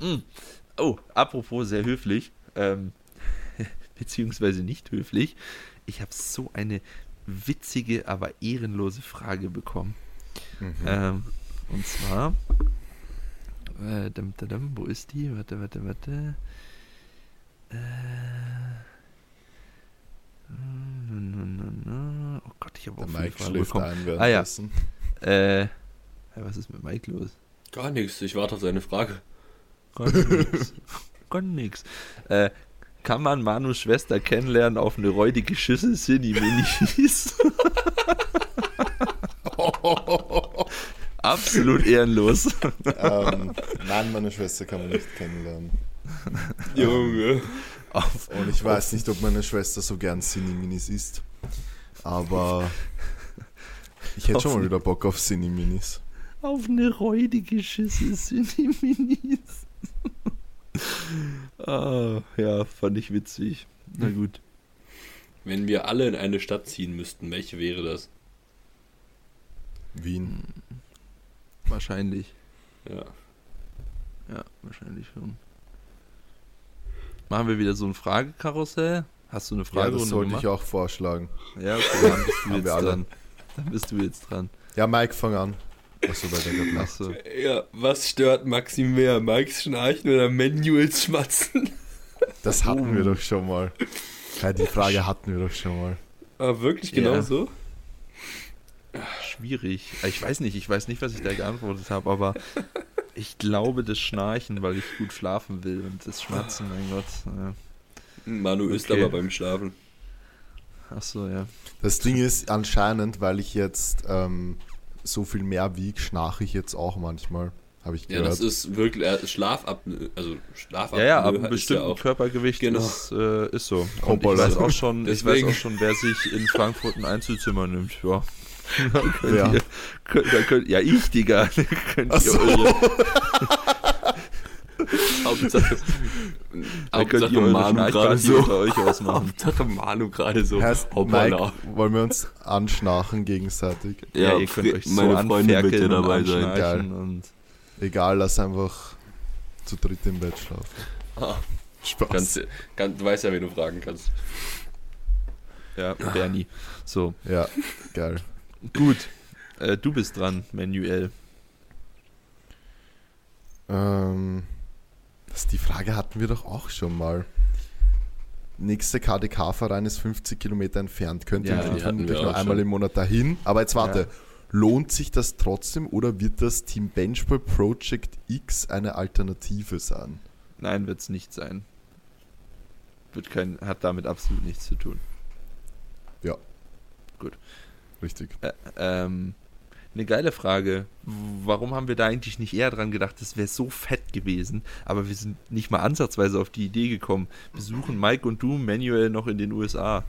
Mm. Oh, apropos sehr höflich, ähm, beziehungsweise nicht höflich. Ich habe so eine witzige, aber ehrenlose Frage bekommen. Mhm. Ähm, und zwar, äh, dum, dum, dum, wo ist die? Warte, warte, warte. Äh. Oh Gott, ich habe auch Mike Fragen schläft bekommen. ein Ah, ja. Äh, was ist mit Mike los? Gar nichts, ich warte auf seine Frage. Gar nix. Äh, kann man Manus Schwester kennenlernen auf eine räudige Schüssel Cine Minis? Absolut ehrenlos. ähm, nein, meine Schwester kann man nicht kennenlernen. Junge. Und ich weiß nicht, ob meine Schwester so gern Cine-Minis isst. Aber ich hätte schon mal wieder Bock auf Cine-Minis. auf eine räudige Schüssel Cine Minis. ah, ja, fand ich witzig. Na gut. Wenn wir alle in eine Stadt ziehen müssten, welche wäre das? Wien. Wahrscheinlich. Ja. Ja, wahrscheinlich schon. Machen wir wieder so ein Fragekarussell? Hast du eine Ja, Frage das sollte ich auch vorschlagen. Ja, okay, dann bist du jetzt dran. Dann bist du jetzt dran. Ja, Mike, fang an. Achso, weil der. Achso. Ja, was stört Maxi mehr? Mikes Schnarchen oder Manuels Schmatzen? Das hatten Oh. wir doch schon mal. Ja, die Frage hatten wir doch schon mal. Ah, wirklich genau Ja. so? Schwierig. Ich weiß nicht, ich weiß nicht, was ich da geantwortet habe, aber ich glaube das Schnarchen, weil ich gut schlafen will und das Schmatzen, mein Gott. Ja. Manu ist Okay. aber beim Schlafen. Achso, ja. Das Ding ist anscheinend, weil ich jetzt ähm, so viel mehr wiege, schnarche ich jetzt auch manchmal. Habe ich Ja, gehört. das ist wirklich äh, Schlafapnoe, also Schlafapnoe Ja, ja, ab ist einem bestimmten ja auch. Körpergewicht Genau. ist, äh, ist so. Und ich weiß auch schon, ich weiß auch schon, wer sich in Frankfurt ein Einzelzimmer nimmt. Ja. Da könnt Ja. ihr, könnt, da könnt, ja, ich, Digga. Da könnt Ach ihr so. eure, Hauptsache, Hauptsache Manu gerade so. euch ausmachen. Hauptsache Manu gerade so. heißt. Mike, wollen wir uns anschnarchen gegenseitig? Ja, ihr könnt euch so meine ja anferkeln und dabei sein. und Egal, lass einfach zu dritt im Bett schlafen. Ah, Spaß. kannst, kann, du weißt ja, wen du fragen kannst. ja, Bernie. So, ja, geil. Gut. Äh, du bist dran, Manuel. Ähm, das, die Frage hatten wir doch auch schon mal. Nächster KDK-Verein ist 50 Kilometer entfernt. Könnt ihr Ja, ja, vermutlich nur einmal schon. im Monat dahin. Aber jetzt warte, Ja. lohnt sich das trotzdem oder wird das Team Benchball Project X eine Alternative sein? Nein, wird es nicht sein. Wird kein, hat damit absolut nichts zu tun. Richtig. Ä- ähm, eine geile Frage. Warum haben wir da eigentlich nicht eher dran gedacht? Das wäre so fett gewesen. Aber wir sind nicht mal ansatzweise auf die Idee gekommen. Besuchen Mike und du Manuel noch in den USA.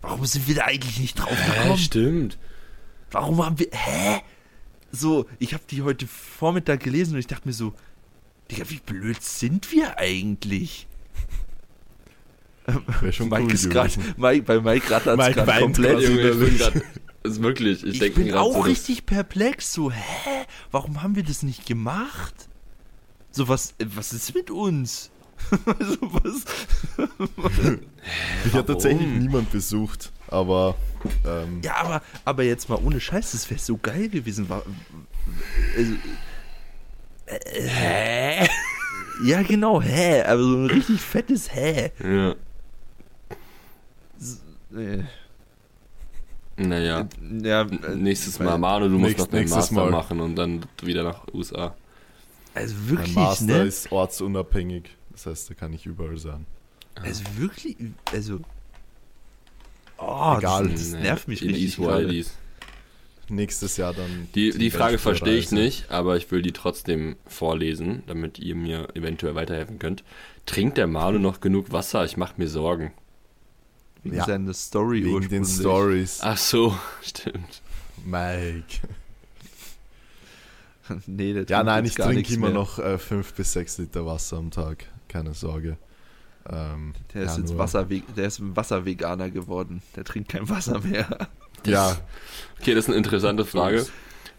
Warum sind wir da eigentlich nicht drauf gekommen? stimmt. Warum haben wir. Hä? So, ich habe die heute Vormittag gelesen und ich dachte mir so, Digga, wie blöd sind wir eigentlich? Wäre schon Mike cool ist gerade, bei Mike rattert es gerade komplett. Junge, ich bin grad, ist wirklich, ich, Ich bin gerade auch so, richtig perplex. So, hä? Warum haben wir das nicht gemacht? So, was, äh, was ist mit uns? also, was? Ich habe tatsächlich niemand besucht, aber ähm, Ja, aber, aber jetzt mal ohne Scheiß, das wäre so geil gewesen. War, also, äh, hä? Ja, genau, hä? Aber so ein richtig fettes Hä. Ja. S- äh, Naja. Ja, äh, Nächstes Mal, Manu, du musst noch deinen nächstes Master Mal. machen und dann wieder nach USA. Also Mein wirklich, Master ne? ist ortsunabhängig. Das heißt, da kann ich überall sein. Also wirklich, also. Oh, Egal. Das, das nervt mich In richtig. East. Nächstes Jahr dann. Die, zum die Frage verstehe ich nicht, aber ich will die trotzdem vorlesen, damit ihr mir eventuell weiterhelfen könnt. Trinkt der Manu noch genug Wasser? Ich mache mir Sorgen. Wegen Ja. seiner Story Wegen den ursprünglich. Stories. Ach so, stimmt. Mike. nee, der Ja, nein, jetzt ich trinke immer mehr. noch äh, fünf bis sechs Liter Wasser am Tag. Keine Sorge. Ähm, Der ist ja, jetzt nur- Wasserve der ist ein Wasserveganer geworden. Der trinkt kein Wasser mehr. Ja, Okay, das ist eine interessante Frage.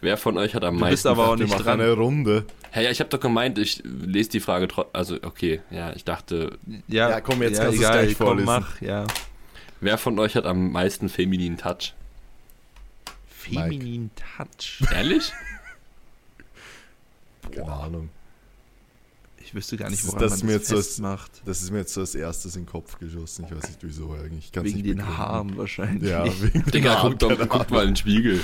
Wer von euch hat am Du bist meisten... aber auch nicht dran. eine Runde. Hey, ja, ich habe doch gemeint, ich lese die Frage trotzdem... Also, okay, ja, ich dachte, Ja, komm, jetzt kannst du's gleich komm, vorlesen. mach, ja. Wer von euch hat am meisten femininen Touch? Feminin Touch. Ehrlich? Keine Ahnung. Ich wüsste gar nicht, Das woran das ist man das festmacht. Das ist mir jetzt so als erstes in den Kopf geschossen. Ich weiß nicht wieso eigentlich. Ich kann's Wegen nicht den begründen. Haaren wahrscheinlich. Ja, wegen den Digga, Haaren. guck, doch, mal in den Spiegel.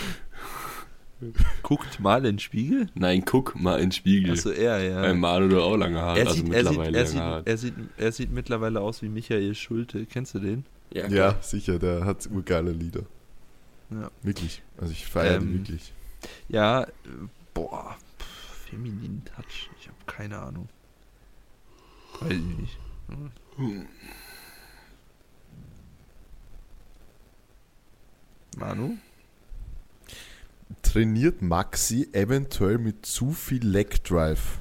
Guckt mal in den Spiegel. Nein, guck mal in den Spiegel. Achso, er, ja. Weil Manu doch auch lange Haare, er, also sieht, er, sieht, mittlerweile er, lange sieht, Haare. er, sieht, er sieht mittlerweile aus wie Michael Schulte. Kennst du den? Ja, Ja, sicher, der hat urgeile Lieder. Ja. Wirklich. Also ich feiere Ähm, die wirklich. Ja, äh, boah, pff, feminin Touch. Ich habe keine Ahnung. Weiß ich nicht. Hm. Manu? Trainiert Maxi eventuell mit zu viel Leg Drive,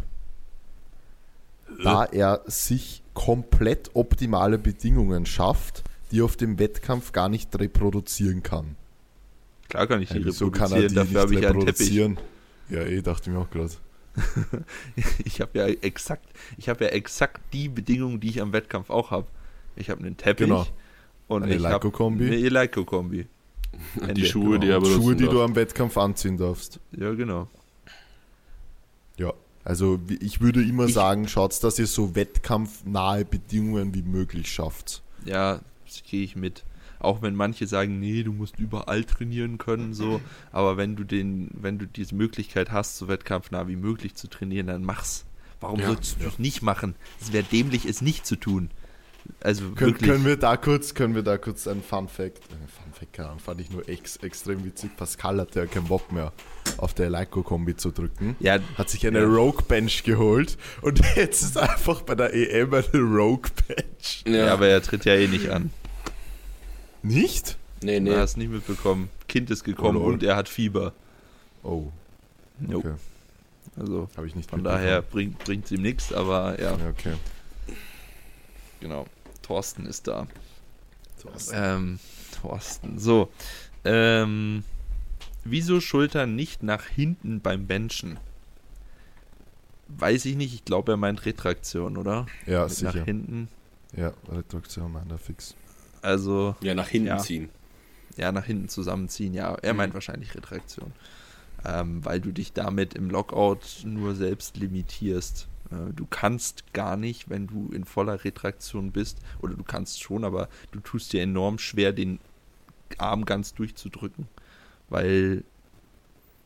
da er sich komplett optimale Bedingungen schafft, die auf dem Wettkampf gar nicht reproduzieren kann. Klar kann ich die Ja, wieso kann er reproduzieren, die dafür habe nicht ich einen Teppich. reproduzieren? Ja, eh, dachte ich mir auch gerade. Ich habe ja exakt, ich habe ja exakt die Bedingungen, die ich am Wettkampf auch habe. Ich habe einen Teppich Genau. und Eine Eleiko-Kombi. eine Eleiko-Kombi. die. Schuhe, die er Und benutzen Schuhe, die darf. du am Wettkampf anziehen darfst. Ja, genau. Ja. Also ich würde immer Ich- sagen, schaut, dass ihr so wettkampfnahe Bedingungen wie möglich schafft. Ja, das gehe ich mit. Auch wenn manche sagen, nee, du musst überall trainieren können, so. Aber wenn du den, wenn du diese Möglichkeit hast, so wettkampfnah wie möglich zu trainieren, dann mach's. Warum Ja, sollst du es nicht machen? Es wäre dämlich, es nicht zu tun. Also Können, wirklich. können wir da kurz, können wir da kurz einen Fun Fact, äh, Fun Fact, keine Ahnung, fand ich nur ex, extrem witzig. Pascal hatte ja keinen Bock mehr, auf der Eleiko-Kombi zu drücken. ja, Hat sich eine Ja. Rogue Bench geholt und jetzt ist einfach bei der EM eine Rogue Bench. ja. aber er tritt ja eh nicht an. Nicht? Nee, Nee. Er hast nicht mitbekommen. Kind ist gekommen Oh, und er hat Fieber. Oh, Jo. okay. Also Habe ich nicht von daher bringt bringt's ihm nichts, aber ja, Ja, okay. genau. Thorsten ist da. So, Ähm, Thorsten. So. Ähm, wieso Schultern nicht nach hinten beim Benchen? Weiß ich nicht. Ich glaube, er meint Retraktion, oder? ja, Mit sicher. Nach hinten. Ja, Retraktion meint er fix. Also, Ja, nach hinten Ja. ziehen. ja, nach hinten zusammenziehen. Ja, er Mhm. meint wahrscheinlich Retraktion. Ähm, weil du dich damit im Lockout nur selbst limitierst. Äh, du kannst gar nicht, wenn du in voller Retraktion bist, oder du kannst schon, aber du tust dir enorm schwer, den Arm ganz durchzudrücken. Weil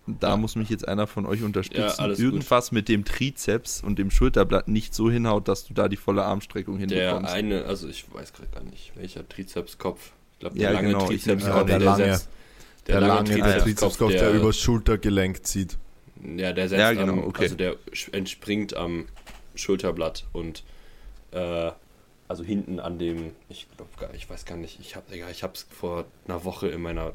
da Ja. muss mich jetzt einer von euch unterstützen. Ja, alles gut. Irgendwas mit dem Trizeps und dem Schulterblatt nicht so hinhaut, dass du da die volle Armstreckung Der hinbekommst. eine, also ich weiß gerade gar nicht, welcher Trizepskopf. Ich glaube, Ja, der lange genau, Trizepskopf, auch der lange. setzt. Der, lange Trizepskopf, Trizepskopf, der, übers Schultergelenk zieht. Ja, der setzt Ja, genau, am, okay. also der entspringt am Schulterblatt und äh, also hinten an dem, ich glaube gar, ich weiß gar nicht, ich habe, ich habe es vor einer Woche in meiner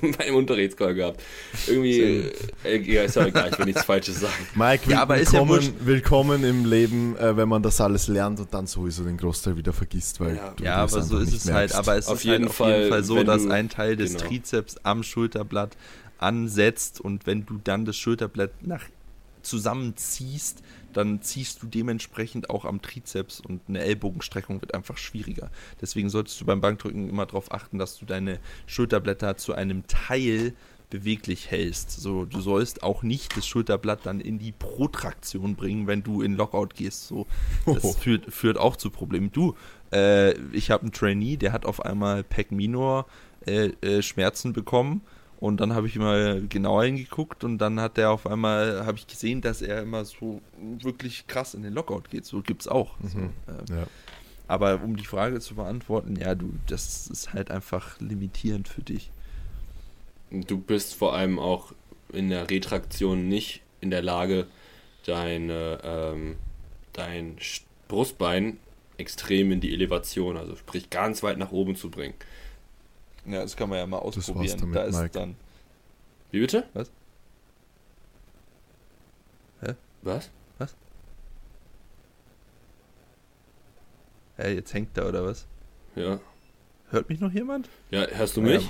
in meinem Unterrichtscall gehabt. Irgendwie, äh, ja, ist ja egal, ich will nichts Falsches sagen. Mike, Ja, aber ist ja willkommen, willkommen im Leben, äh, wenn man das alles lernt und dann sowieso den Großteil wieder vergisst, weil Ja. du Ja, das aber so ist nicht es halt. merkst. Aber es Auf ist jeden halt auf jeden Fall, so, dass du- ein Teil des genau. Trizeps am Schulterblatt ansetzt und wenn du dann das Schulterblatt nach zusammenziehst, dann ziehst du dementsprechend auch am Trizeps und eine Ellbogenstreckung wird einfach schwieriger. Deswegen solltest du beim Bankdrücken immer darauf achten, dass du deine Schulterblätter zu einem Teil beweglich hältst. So, du sollst auch nicht das Schulterblatt dann in die Protraktion bringen, wenn du in Lockout gehst. So, das oh. führt, führt auch zu Problemen. Du, äh, ich habe einen Trainee, der hat auf einmal Pec Minor äh, äh, Schmerzen bekommen. Und dann habe ich mal genauer hingeguckt und dann hat er auf einmal, habe ich gesehen, dass er immer so wirklich krass in den Lockout geht. So gibt es auch. Mhm. So, äh, ja. Aber um die Frage zu beantworten, ja, du, das ist halt einfach limitierend für dich. Du bist vor allem auch in der Retraktion nicht in der Lage, deine, ähm, dein Brustbein extrem in die Elevation, also sprich ganz weit nach oben zu bringen. Ja, das kann man ja mal ausprobieren. Damit, da ist Mike. dann. Wie bitte? Was? Hä? Was? Was? Hä, jetzt hängt er oder was? Ja. Hört mich noch jemand? Ja, hörst du mich?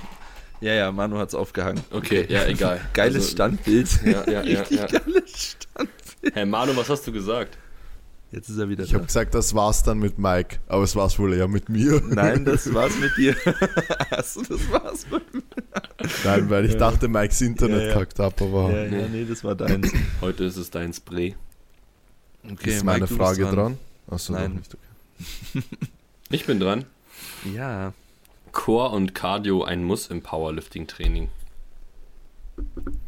Ja, ja, Manu hat's aufgehangen. Okay, ja, egal. Geiles also, Standbild. Ja, ja, ja. ja. geiles Standbild. Hey Manu, was hast du gesagt? Jetzt ist er wieder Ich habe gesagt, das war's dann mit Mike, aber es war's wohl eher mit mir. Nein, das war's mit dir. Achso, das war's mit mir. Nein, weil ich ja. dachte, Mikes Internet ja, ja. kackt ab, aber. Ja, ja, nee, das war deins. Heute ist es dein Spray. Okay, ist meine Mike, Frage dran? dran? Achso, Nein. nicht okay. Ich bin dran. Ja. Core und Cardio ein Muss im Powerlifting-Training.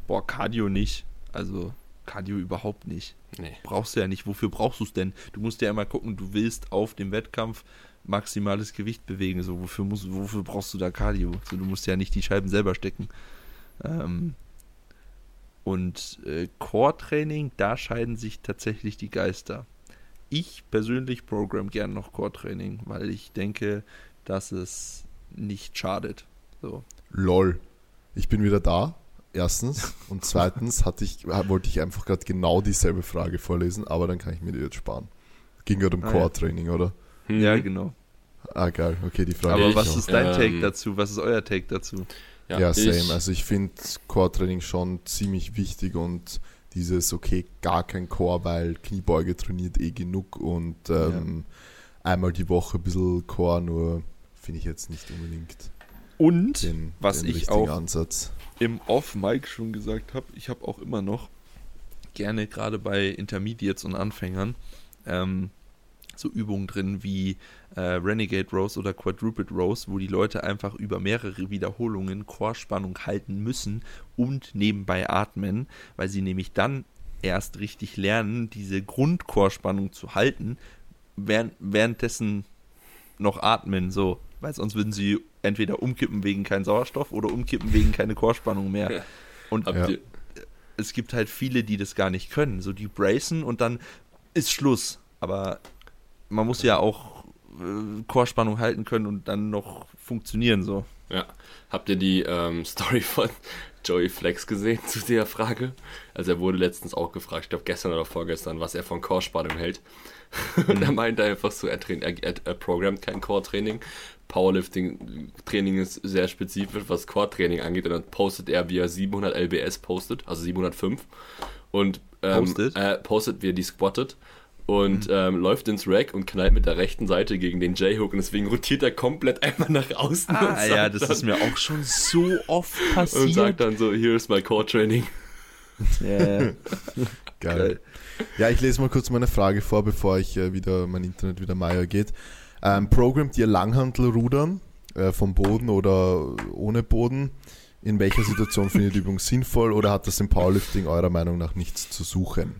Boah, Cardio nicht. Also, Cardio überhaupt nicht. Nee. Brauchst du ja nicht. Wofür brauchst du es denn? Du musst ja immer gucken, du willst auf dem Wettkampf maximales Gewicht bewegen. So, wofür, musst, wofür brauchst du da Cardio? So, du musst ja nicht die Scheiben selber stecken. Ähm, und äh, Core-Training, da scheiden sich tatsächlich die Geister. Ich persönlich programm gern noch Core-Training, weil ich denke, dass es nicht schadet. So. Lol. Ich bin wieder da erstens. Und zweitens hatte ich, wollte ich einfach gerade genau dieselbe Frage vorlesen, aber dann kann ich mir die jetzt sparen. Ging gerade um ah, Core-Training, ja. oder? Hm. Ja, genau. Ah, geil. Okay, die Frage. Aber was ist dein ähm, Take dazu? Was ist euer Take dazu? Ja, ja same. Ich, also ich finde Core-Training schon ziemlich wichtig und dieses, okay, gar kein Core, weil Kniebeuge trainiert eh genug und ähm, ja. einmal die Woche ein bisschen Core, nur finde ich jetzt nicht unbedingt und den, was den ich auch Ansatz. im Off-Mic schon gesagt habe, ich habe auch immer noch gerne gerade bei Intermediates und Anfängern ähm, so Übungen drin wie äh, Renegade Rose oder Quadruped Rose, wo die Leute einfach über mehrere Wiederholungen Chorspannung halten müssen und nebenbei atmen, weil sie nämlich dann erst richtig lernen, diese Grundchorspannung zu halten, während, währenddessen noch atmen, so, weil sonst würden sie entweder umkippen wegen kein Sauerstoff oder umkippen wegen keine Chorspannung mehr. Und ja. es gibt halt viele, die das gar nicht können. So die bracen und dann ist Schluss. Aber man muss ja auch äh, Chorspannung halten können und dann noch funktionieren so. Ja. Habt ihr die ähm, Story von Joey Flex gesehen zu der Frage? Also er wurde letztens auch gefragt, ich glaube gestern oder vorgestern, was er von Chorspannung hält. Und er meinte einfach so, er, er, er, er programmt kein Core-Training. Powerlifting-Training ist sehr spezifisch, was Core-Training angeht. Und dann postet er, wie er 700 LBS postet, also 705. Und ähm, postet? Äh, postet, wie er die squattet. Und mhm. ähm, läuft ins Rack und knallt mit der rechten Seite gegen den J-Hook. Und deswegen rotiert er komplett einmal nach außen. Ah, ja, das dann, ist mir auch schon so oft passiert. Und sagt dann so, here is my Core-Training. Yeah. Geil. Geil. Ja, ich lese mal kurz meine Frage vor, bevor ich äh, wieder mein Internet wieder Meier geht. Ähm, programmt ihr Langhantelrudern äh, vom Boden oder ohne Boden? In welcher Situation findet die Übung sinnvoll oder hat das im Powerlifting eurer Meinung nach nichts zu suchen?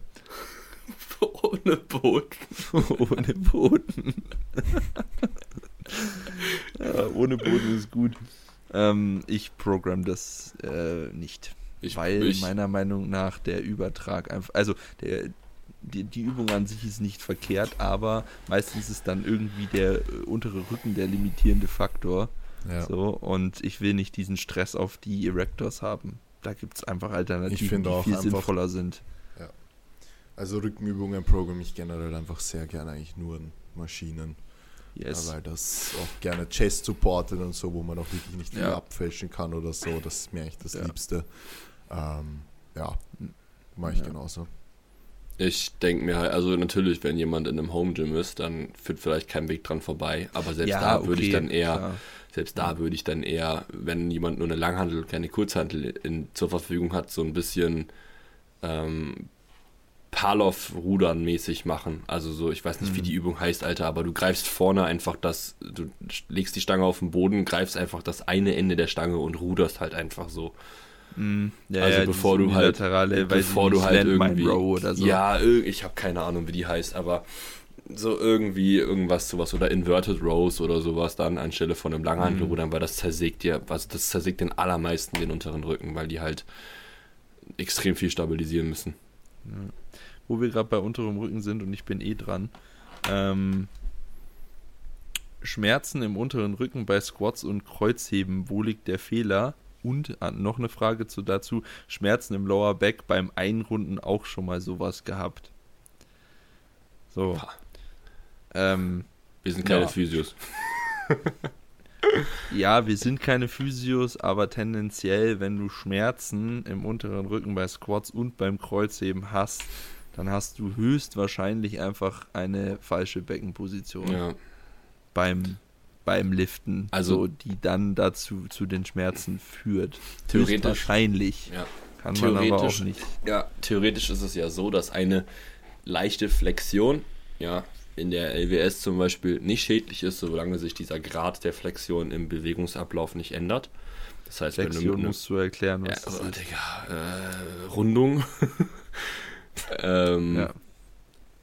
Ohne Boden. ohne Boden. ja, ohne Boden ist gut. Ähm, ich programm das äh, nicht. Ich, weil ich, meiner Meinung nach der Übertrag einfach, also der, die, die Übung an sich ist nicht verkehrt, aber meistens ist dann irgendwie der äh, untere Rücken der limitierende Faktor. Ja. So, und ich will nicht diesen Stress auf die Erectors haben. Da gibt es einfach Alternativen, die viel sinnvoller sind. Ja. Also Rückenübungen programme ich generell einfach sehr gerne eigentlich nur in Maschinen. Yes. Ja, weil das auch gerne Chest supportet und so, wo man auch wirklich nicht viel ja. abfälschen kann oder so. Das ist mir eigentlich das. Liebste. Ähm, ja, mache ich genauso. Ich denke mir halt, also natürlich, wenn jemand in einem Home Gym ist, dann führt vielleicht kein Weg dran vorbei. Aber selbst ja, da würde okay, ich dann eher klar. Selbst da würde ich dann eher, wenn jemand nur eine Langhandel und keine Kurzhandel in, zur Verfügung hat, so ein bisschen ähm, Palov-Rudern mäßig machen. Also so, ich weiß nicht, mhm. wie die Übung heißt, Alter, aber du greifst vorne einfach das, du legst die Stange auf den Boden, greifst einfach das eine Ende der Stange und ruderst halt einfach so. Mhm. Ja, also ja, bevor du halt, bevor du halt irgendwie, so. ja, ich habe keine Ahnung, wie die heißt, aber so irgendwie irgendwas sowas oder Inverted Rows oder sowas dann anstelle von einem Langhantelrudern, mhm. weil das zersägt dir, also das zersägt den allermeisten den unteren Rücken, weil die halt extrem viel stabilisieren müssen. Ja. Wo wir gerade bei unterem Rücken sind und ich bin eh dran. Ähm, Schmerzen im unteren Rücken bei Squats und Kreuzheben, wo liegt der Fehler? Und äh, noch eine Frage zu dazu: Schmerzen im Lower Back beim Einrunden auch schon mal sowas gehabt? So. Ähm, wir sind keine ja. Physios. ja, wir sind keine Physios, aber tendenziell, wenn du Schmerzen im unteren Rücken bei Squats und beim Kreuzheben hast, dann hast du höchstwahrscheinlich einfach eine falsche Beckenposition ja. beim, beim Liften, also so, die dann dazu zu den Schmerzen führt. Theoretisch wahrscheinlich. Ja. Kann man aber auch nicht. Ja, theoretisch ist es ja so, dass eine leichte Flexion, ja, in der LWS zum Beispiel nicht schädlich ist, solange sich dieser Grad der Flexion im Bewegungsablauf nicht ändert. Das heißt, Flexion wenn du, musst du erklären, was ja, das ist. Digga, äh, Rundung. ähm, ja.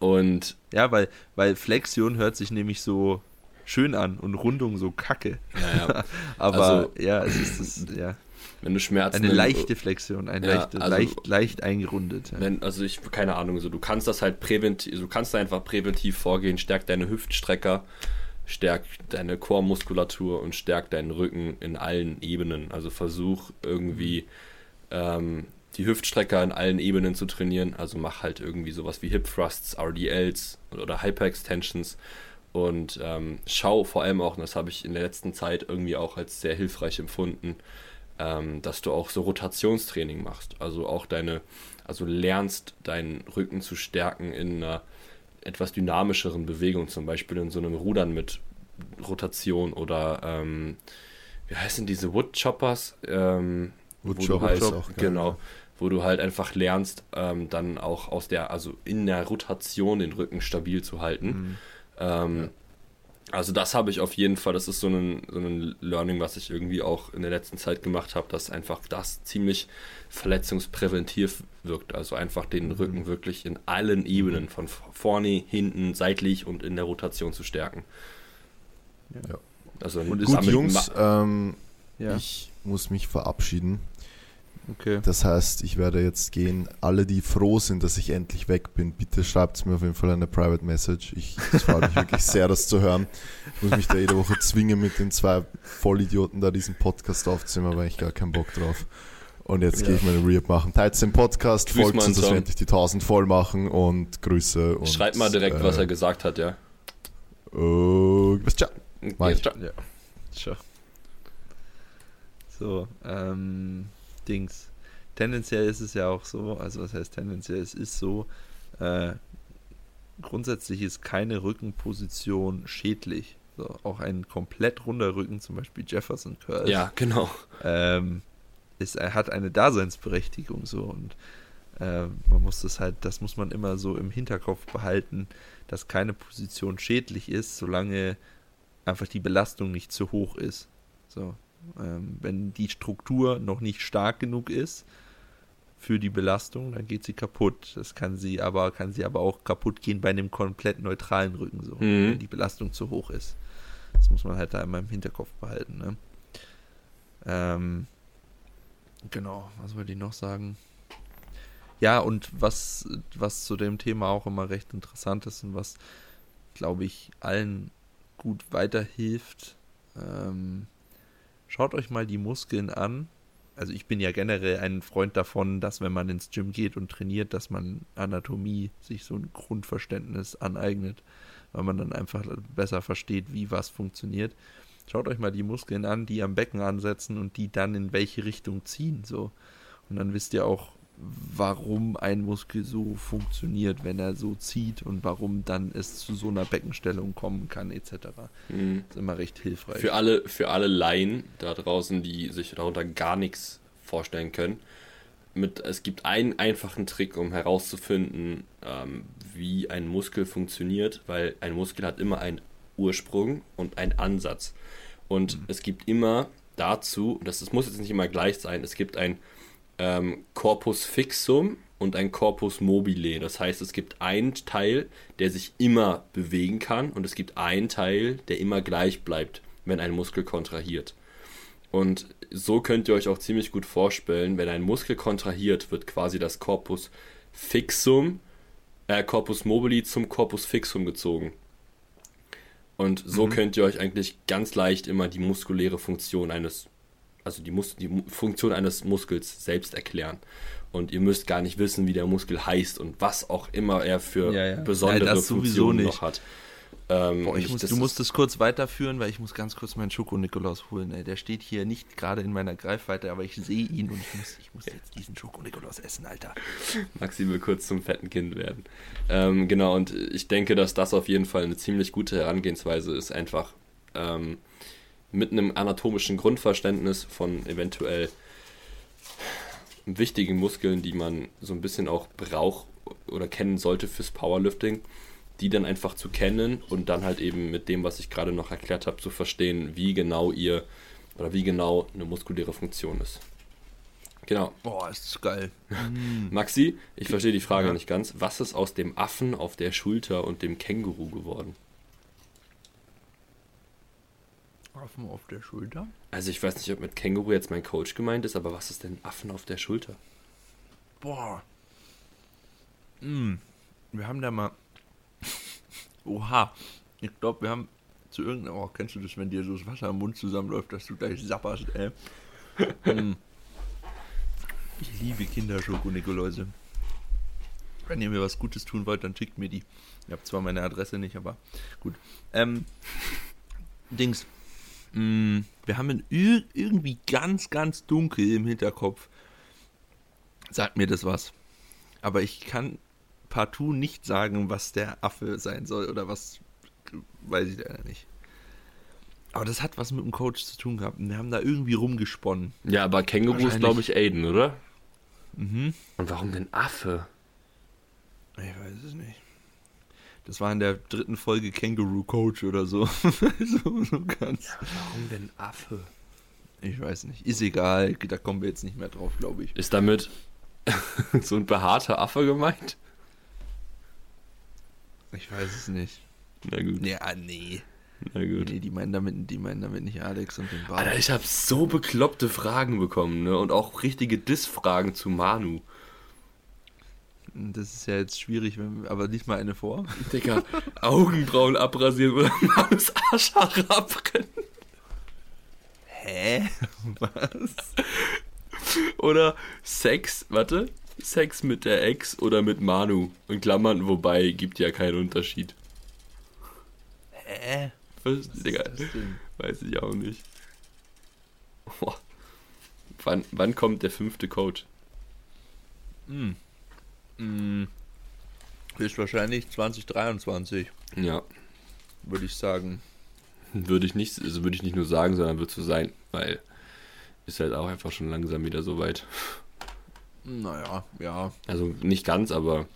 Und ja, weil, weil Flexion hört sich nämlich so schön an und Rundung so kacke. Ja, ja. Aber also, ja, es ist das, ja. Wenn du Schmerzen. Eine leichte Flexion, ein ja, leichte, also, leicht, leicht eingerundet. Ja. Wenn, also ich, keine Ahnung, so, du kannst das halt präventiv, du kannst da einfach präventiv vorgehen, stärkt deine Hüftstrecker, stärkt deine Chormuskulatur und stärkt deinen Rücken in allen Ebenen. Also versuch irgendwie ähm, die Hüftstrecker in allen Ebenen zu trainieren. Also mach halt irgendwie sowas wie Hip Thrusts, RDLs oder Hyperextensions und ähm, schau vor allem auch, und das habe ich in der letzten Zeit irgendwie auch als sehr hilfreich empfunden, ähm, dass du auch so Rotationstraining machst. Also auch deine, also lernst deinen Rücken zu stärken in einer etwas dynamischeren Bewegung, zum Beispiel in so einem Rudern mit Rotation oder ähm, wie heißen diese Woodchoppers? Ähm, Woodchopper halt, ist auch genau, wo du halt einfach lernst, ähm, dann auch aus der, also in der Rotation den Rücken stabil zu halten. Mhm. Ähm, ja. Also das habe ich auf jeden Fall, das ist so ein, so ein Learning, was ich irgendwie auch in der letzten Zeit gemacht habe, dass einfach das ziemlich verletzungspräventiv wirkt. Also einfach den mhm. Rücken wirklich in allen Ebenen, von vorne, hinten, seitlich und in der Rotation zu stärken. Ja. Also und Gut, Jungs, ähm, ja. ich muss mich verabschieden. Okay. Das heißt, ich werde jetzt gehen. Alle, die froh sind, dass ich endlich weg bin, bitte schreibt mir auf jeden Fall eine Private Message. Ich freue mich wirklich sehr, das zu hören. Ich muss mich da jede Woche zwingen, mit den zwei Vollidioten da diesen Podcast aufzunehmen, aber ich gar keinen Bock drauf. Und jetzt ja. gehe ich meine Reap machen. Teilt den Podcast, Grüß folgt uns, dass wir endlich die 1000 voll machen und Grüße. Und, Schreibt mal direkt, äh, was er gesagt hat, ja. Uh, bis ciao. Ja, ciao. Ja. Ciao. So, ähm, Dings. Tendenziell ist es ja auch so, also was heißt tendenziell, es ist so, äh, grundsätzlich ist keine Rückenposition schädlich. So, auch ein komplett runder Rücken, zum Beispiel Jefferson Curl. Ja, genau. Ähm, ist, er hat eine Daseinsberechtigung so und äh, man muss das halt, das muss man immer so im Hinterkopf behalten, dass keine Position schädlich ist, solange einfach die Belastung nicht zu hoch ist. So, ähm, wenn die Struktur noch nicht stark genug ist für die Belastung, dann geht sie kaputt. Das kann sie aber, kann sie aber auch kaputt gehen bei einem komplett neutralen Rücken, so, mhm. wenn die Belastung zu hoch ist. Das muss man halt da immer im Hinterkopf behalten. Ne? Ähm, genau, was wollte ich noch sagen? Ja, und was, was zu dem Thema auch immer recht interessant ist und was, glaube ich, allen gut weiterhilft, ähm, Schaut euch mal die Muskeln an. Also ich bin ja generell ein Freund davon, dass wenn man ins Gym geht und trainiert, dass man Anatomie sich so ein Grundverständnis aneignet, weil man dann einfach besser versteht, wie was funktioniert. Schaut euch mal die Muskeln an, die am Becken ansetzen und die dann in welche Richtung ziehen, so. Und dann wisst ihr auch warum ein Muskel so funktioniert, wenn er so zieht und warum dann es zu so einer Beckenstellung kommen kann, etc. Mhm. Ist immer recht hilfreich. Für alle, für alle Laien da draußen, die sich darunter gar nichts vorstellen können, mit, es gibt einen einfachen Trick, um herauszufinden, ähm, wie ein Muskel funktioniert, weil ein Muskel hat immer einen Ursprung und einen Ansatz. Und mhm. es gibt immer dazu, das, das muss jetzt nicht immer gleich sein, es gibt ein ähm, Corpus fixum und ein Corpus mobile. Das heißt, es gibt einen Teil, der sich immer bewegen kann und es gibt einen Teil, der immer gleich bleibt, wenn ein Muskel kontrahiert. Und so könnt ihr euch auch ziemlich gut vorstellen, wenn ein Muskel kontrahiert, wird quasi das Corpus fixum, äh, Corpus mobile zum Corpus fixum gezogen. Und so mhm. könnt ihr euch eigentlich ganz leicht immer die muskuläre Funktion eines also die, Mus die Funktion eines Muskels selbst erklären. Und ihr müsst gar nicht wissen, wie der Muskel heißt und was auch immer er für ja, ja. besondere ja, Funktionen noch hat. Ähm, Boah, ich muss, du musst es kurz weiterführen, weil ich muss ganz kurz meinen Schoko-Nikolaus holen. Ey. Der steht hier nicht gerade in meiner Greifweite, aber ich sehe ihn und ich muss, ich muss jetzt diesen Schoko-Nikolaus essen, Alter. Maxi will kurz zum fetten Kind werden. Ähm, genau, und ich denke, dass das auf jeden Fall eine ziemlich gute Herangehensweise ist, einfach ähm, mit einem anatomischen Grundverständnis von eventuell wichtigen Muskeln, die man so ein bisschen auch braucht oder kennen sollte fürs Powerlifting, die dann einfach zu kennen und dann halt eben mit dem, was ich gerade noch erklärt habe, zu verstehen, wie genau ihr oder wie genau eine muskuläre Funktion ist. Genau. Boah, ist geil. Maxi, ich verstehe die Frage ja. nicht ganz. Was ist aus dem Affen auf der Schulter und dem Känguru geworden? Affen auf der Schulter? Also ich weiß nicht, ob mit Känguru jetzt mein Coach gemeint ist, aber was ist denn Affen auf der Schulter? Boah. Hm. Wir haben da mal. Oha. Ich glaube, wir haben zu irgendeinem. Oh, kennst du das, wenn dir so das Wasser im Mund zusammenläuft, dass du gleich sapperst, ey? hm. Ich liebe Kinderschoko-Nikoläuse. Wenn ihr mir was Gutes tun wollt, dann schickt mir die. Ich habe zwar meine Adresse nicht, aber gut. Ähm, Dings. Mm, wir haben ihn irgendwie ganz, ganz dunkel im Hinterkopf. Sagt mir das was. Aber ich kann partout nicht sagen, was der Affe sein soll oder was, weiß ich leider nicht. Aber das hat was mit dem Coach zu tun gehabt. wir haben da irgendwie rumgesponnen. Ja, aber Känguru ist, glaube ich, Aiden, oder? Mhm. Und warum denn Affe? Ich weiß es nicht. Das war in der dritten Folge Kangaroo Coach oder so. so, so ganz. Ja, warum denn Affe? Ich weiß nicht. Ist egal. Da kommen wir jetzt nicht mehr drauf, glaube ich. Ist damit so ein behaarter Affe gemeint? Ich weiß es nicht. Na gut. Ja, nee. Na gut. Nee, die meinen damit, die meinen damit nicht Alex und den Bart. Alter, ich habe so bekloppte Fragen bekommen, ne? Und auch richtige Diss-Fragen zu Manu. Das ist ja jetzt schwierig, wenn, aber nicht mal eine vor. Digga, Augenbrauen abrasieren oder mal das Arschhaare abbrennen. Hä? Was? Oder Sex, warte, Sex mit der Ex oder mit Manu. In Klammern, wobei, gibt ja keinen Unterschied. Hä? Was, Was Digga, weiß ich auch nicht. Oh. Wann, wann kommt der fünfte Coach? Hm. Hm, ist wahrscheinlich 2023. Ja. Würde ich sagen. Würde ich nicht, also würde ich nicht nur sagen, sondern wird so sein, weil ist halt auch einfach schon langsam wieder so weit. Naja, ja. Also nicht ganz, aber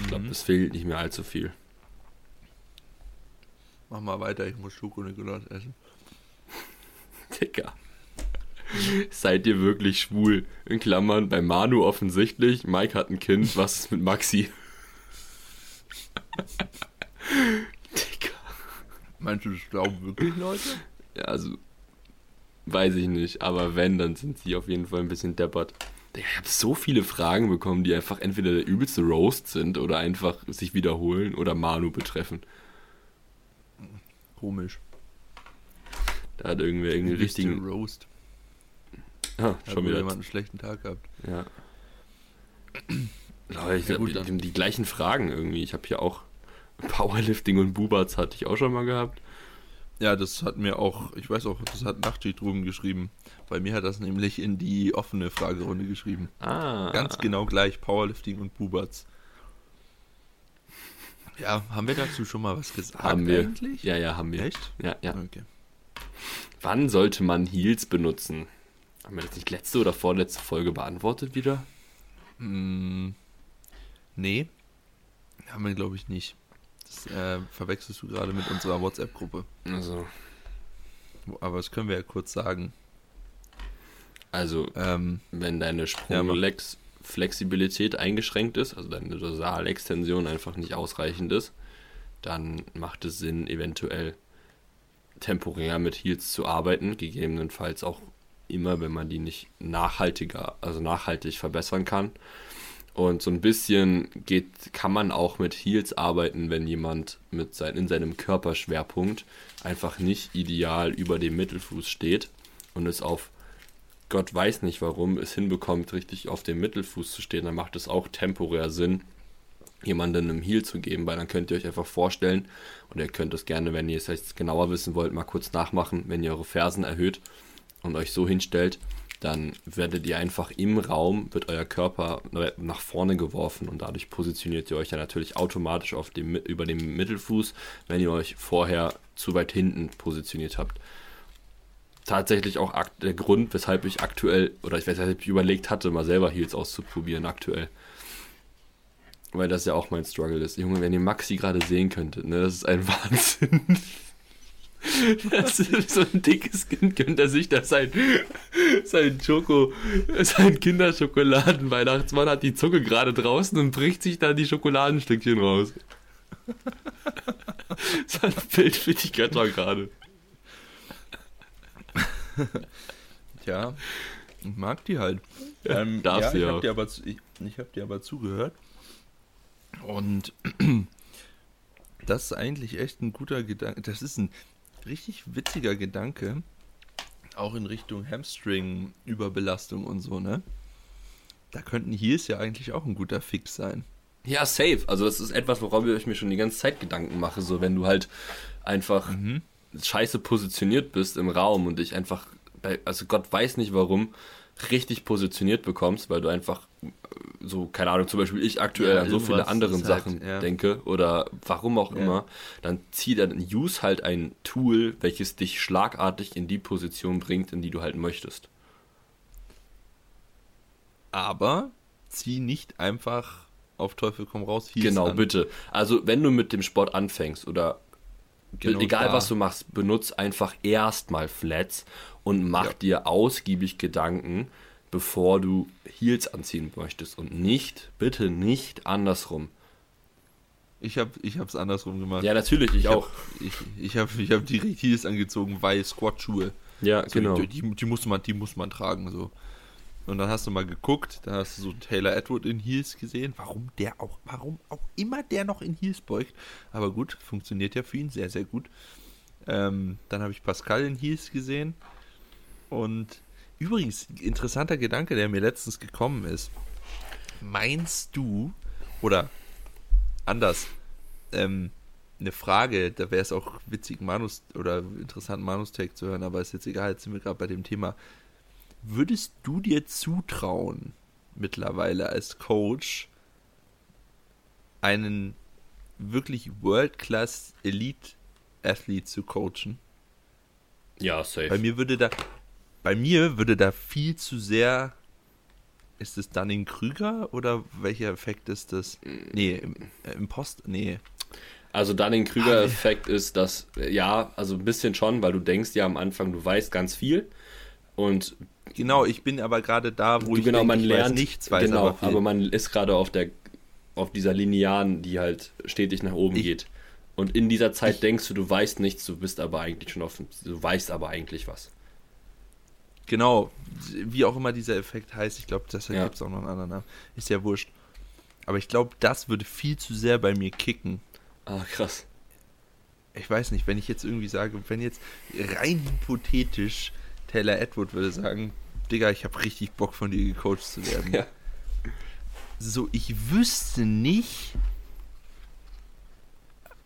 ich glaube, mhm. es fehlt nicht mehr allzu viel. Mach mal weiter, ich muss Schoko-Nikolaus essen. Digga. Seid ihr wirklich schwul? In Klammern, bei Manu offensichtlich. Mike hat ein Kind. Was ist mit Maxi? Digga. Meinst du, das glauben wirklich Leute? Ja, also. Weiß ich nicht. Aber wenn, dann sind sie auf jeden Fall ein bisschen deppert. Ich habe so viele Fragen bekommen, die einfach entweder der übelste Roast sind oder einfach sich wiederholen oder Manu betreffen. Komisch. Da hat irgendwer irgendwie richtigen Roast. Ja, schon wieder. jemand einen schlechten Tag gehabt. Ja. Aber ich ja, gut, die, die, gleichen Fragen irgendwie. Ich habe hier auch Powerlifting und Bubats hatte ich auch schon mal gehabt. Ja, das hat mir auch, ich weiß auch, das hat Nachtschicht drüben geschrieben. Bei mir hat das nämlich in die offene Fragerunde geschrieben. Ah. Ganz genau gleich, Powerlifting und Buberts. Ja, haben wir dazu schon mal was gesagt haben wir. eigentlich? Ja, ja, haben wir. Echt? Ja, ja. Okay. Wann sollte man Heels benutzen? Haben wir das nicht letzte oder vorletzte Folge beantwortet wieder? Mm, nee, haben wir glaube ich nicht. Das äh, verwechselst du gerade mit unserer WhatsApp-Gruppe. Also, Aber das können wir ja kurz sagen. also Ähm, wenn deine Ja, Sprungflexibilität eingeschränkt ist, also deine Dorsalextension einfach nicht ausreichend ist, dann macht es Sinn, eventuell temporär mit Heels zu arbeiten, gegebenenfalls auch immer, wenn man die nicht nachhaltiger, also nachhaltig verbessern kann. Und so ein bisschen geht, kann man auch mit Heels arbeiten, wenn jemand mit sein, in seinem Körperschwerpunkt einfach nicht ideal über dem Mittelfuß steht und es auf Gott weiß nicht warum es hinbekommt, richtig auf dem Mittelfuß zu stehen, dann macht es auch temporär Sinn, jemanden einem Heel zu geben, weil dann könnt ihr euch einfach vorstellen, und ihr könnt es gerne, wenn ihr es jetzt genauer wissen wollt, mal kurz nachmachen, wenn ihr eure Fersen erhöht und euch so hinstellt, dann werdet ihr einfach im Raum, wird euer Körper nach vorne geworfen und dadurch positioniert ihr euch ja natürlich automatisch auf dem, über dem Mittelfuß, wenn ihr euch vorher zu weit hinten positioniert habt tatsächlich auch der Grund, weshalb ich aktuell, oder ich weiß, weshalb ich überlegt hatte, mal selber Heels auszuprobieren aktuell. Weil das ja auch mein Struggle ist. Junge, wenn ihr Maxi gerade sehen könntet, ne, das ist ein Wahnsinn. Das ist so ein dickes Kind gönnt er sich da sein, sein Schoko, sein Kinderschokoladen-Weihnachtsmann hat die Zunge gerade draußen und bricht sich da die Schokoladenstückchen raus. Das ist ein Bild für die Götter gerade. ja, ich mag die halt. Ähm, darfst ja, ich habe dir, aber ich, ich hab dir aber zugehört. Und das ist eigentlich echt ein guter Gedanke. Das ist ein richtig witziger Gedanke. Auch in Richtung Hamstring-Überbelastung und so, ne? Da könnten Heels ja eigentlich auch ein guter Fix sein. Ja, safe. Also das ist etwas, worauf ich mir schon die ganze Zeit Gedanken mache. So, wenn du halt einfach scheiße positioniert bist im Raum und dich einfach, also Gott weiß nicht warum, richtig positioniert bekommst, weil du einfach so, keine Ahnung, zum Beispiel ich aktuell Ja, an so viele ist halt, Sachen ja. denke oder warum auch Ja. immer, dann zieh dann, use halt ein Tool, welches dich schlagartig in die Position bringt, in die du halt möchtest. Aber zieh nicht einfach auf Teufel komm raus Genau, an. bitte. Also, wenn du mit dem Sport anfängst oder Genau egal da. was du machst, benutz einfach erstmal Flats und mach dir ausgiebig Gedanken, bevor du Heels anziehen möchtest und nicht, bitte nicht andersrum. Ich habe ich hab's andersrum gemacht. Ja, natürlich, ich, ich auch. Hab, ich ich habe ich hab direkt Heels angezogen, weil Squat-Schuhe. ja, So, genau. die, die, die, muss man, die muss man tragen, so. Und dann hast du mal geguckt, da hast du so Taylor Edward in Heels gesehen. Warum der auch, warum auch immer der noch in Heels beugt. Aber gut, funktioniert ja für ihn sehr, sehr gut. Ähm, dann habe ich Pascal in Heels gesehen. Und übrigens, interessanter Gedanke, der mir letztens gekommen ist. Meinst du, oder anders, ähm, eine Frage, da wäre es auch witzig, Manus oder interessant, Manus-Tag zu hören, aber ist jetzt egal, jetzt sind wir gerade bei dem Thema. Würdest du dir zutrauen, mittlerweile als Coach, einen wirklich World-Class Elite-Athlet zu coachen? Ja, safe. Bei mir würde da, bei mir würde da viel zu sehr, ist es Dunning-Krüger oder welcher Effekt ist das? Nee, im, äh, Post, nee. Also Dunning-Krüger-Effekt ist, dass, äh, ja, also ein bisschen schon, weil du denkst ja am Anfang, du weißt ganz viel und Genau, ich bin aber gerade da, wo du, ich genau, denke, man ich lernt weiß nichts, weiß genau, aber viel. aber man ist gerade auf der auf dieser Linearen, die halt stetig nach oben Ich- geht. Und in dieser Zeit ich- denkst du, du weißt nichts, du bist aber eigentlich schon auf, du weißt aber eigentlich was. Genau, wie auch immer dieser Effekt heißt, ich glaube, das Ja. gibt es auch noch einen anderen Namen. Ist ja wurscht. Aber ich glaube, das würde viel zu sehr bei mir kicken. Ah, krass. Ich weiß nicht, wenn ich jetzt irgendwie sage, wenn jetzt rein hypothetisch Taylor Edward würde sagen, Digga, ich habe richtig Bock von dir gecoacht zu werden. Ja. So, ich wüsste nicht,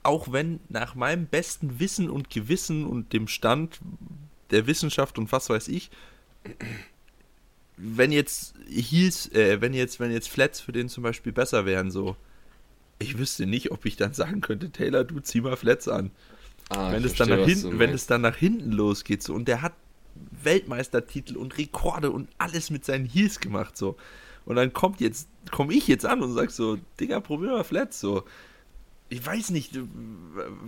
auch wenn nach meinem besten Wissen und Gewissen und dem Stand der Wissenschaft und was weiß ich, wenn jetzt Heels, äh, wenn jetzt, wenn jetzt Flats für den zum Beispiel besser wären, so, ich wüsste nicht, ob ich dann sagen könnte, Taylor, du zieh mal Flats an. Ah, wenn es dann nach hinten, wenn es dann nach hinten losgeht, so, und der hat Weltmeistertitel und Rekorde und alles mit seinen Heels gemacht, so. Und dann kommt jetzt, komme ich jetzt an und sag so, Digga, probier mal Flats, so. Ich weiß nicht,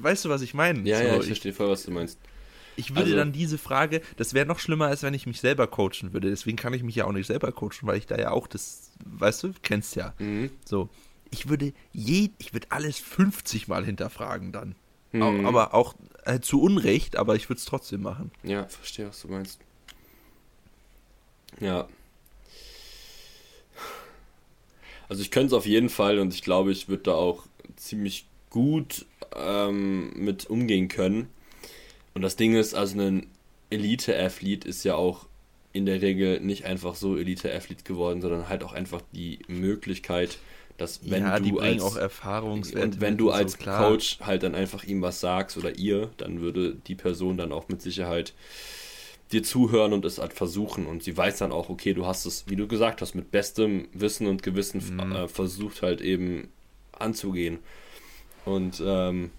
weißt du, was ich meine? Ja, so, ja, ich verstehe voll, was du meinst. Ich würde also, dann diese Frage, das wäre noch schlimmer, als wenn ich mich selber coachen würde. Deswegen kann ich mich ja auch nicht selber coachen, weil ich da ja auch das, weißt du, kennst ja. Mhm. So, ich würde je, ich würde alles 50 Mal hinterfragen dann. Mhm. Auch, aber auch äh, zu Unrecht, aber ich würde es trotzdem machen. Ja, verstehe, was du meinst. Ja. Also ich könnte es auf jeden Fall und ich glaube, ich würde da auch ziemlich gut ähm, mit umgehen können. Und das Ding ist, also ein Elite-Athlet ist ja auch in der Regel nicht einfach so Elite-Athlet geworden, sondern halt auch einfach die Möglichkeit, dass wenn ja, du als auch Erfahrungswerte und wenn du als so, Coach halt dann einfach ihm was sagst oder ihr, dann würde die Person dann auch mit Sicherheit dir zuhören und es halt versuchen. Und sie weiß dann auch, okay, du hast es, wie du gesagt hast, mit bestem Wissen und Gewissen mhm. äh, versucht halt eben anzugehen. Und ähm,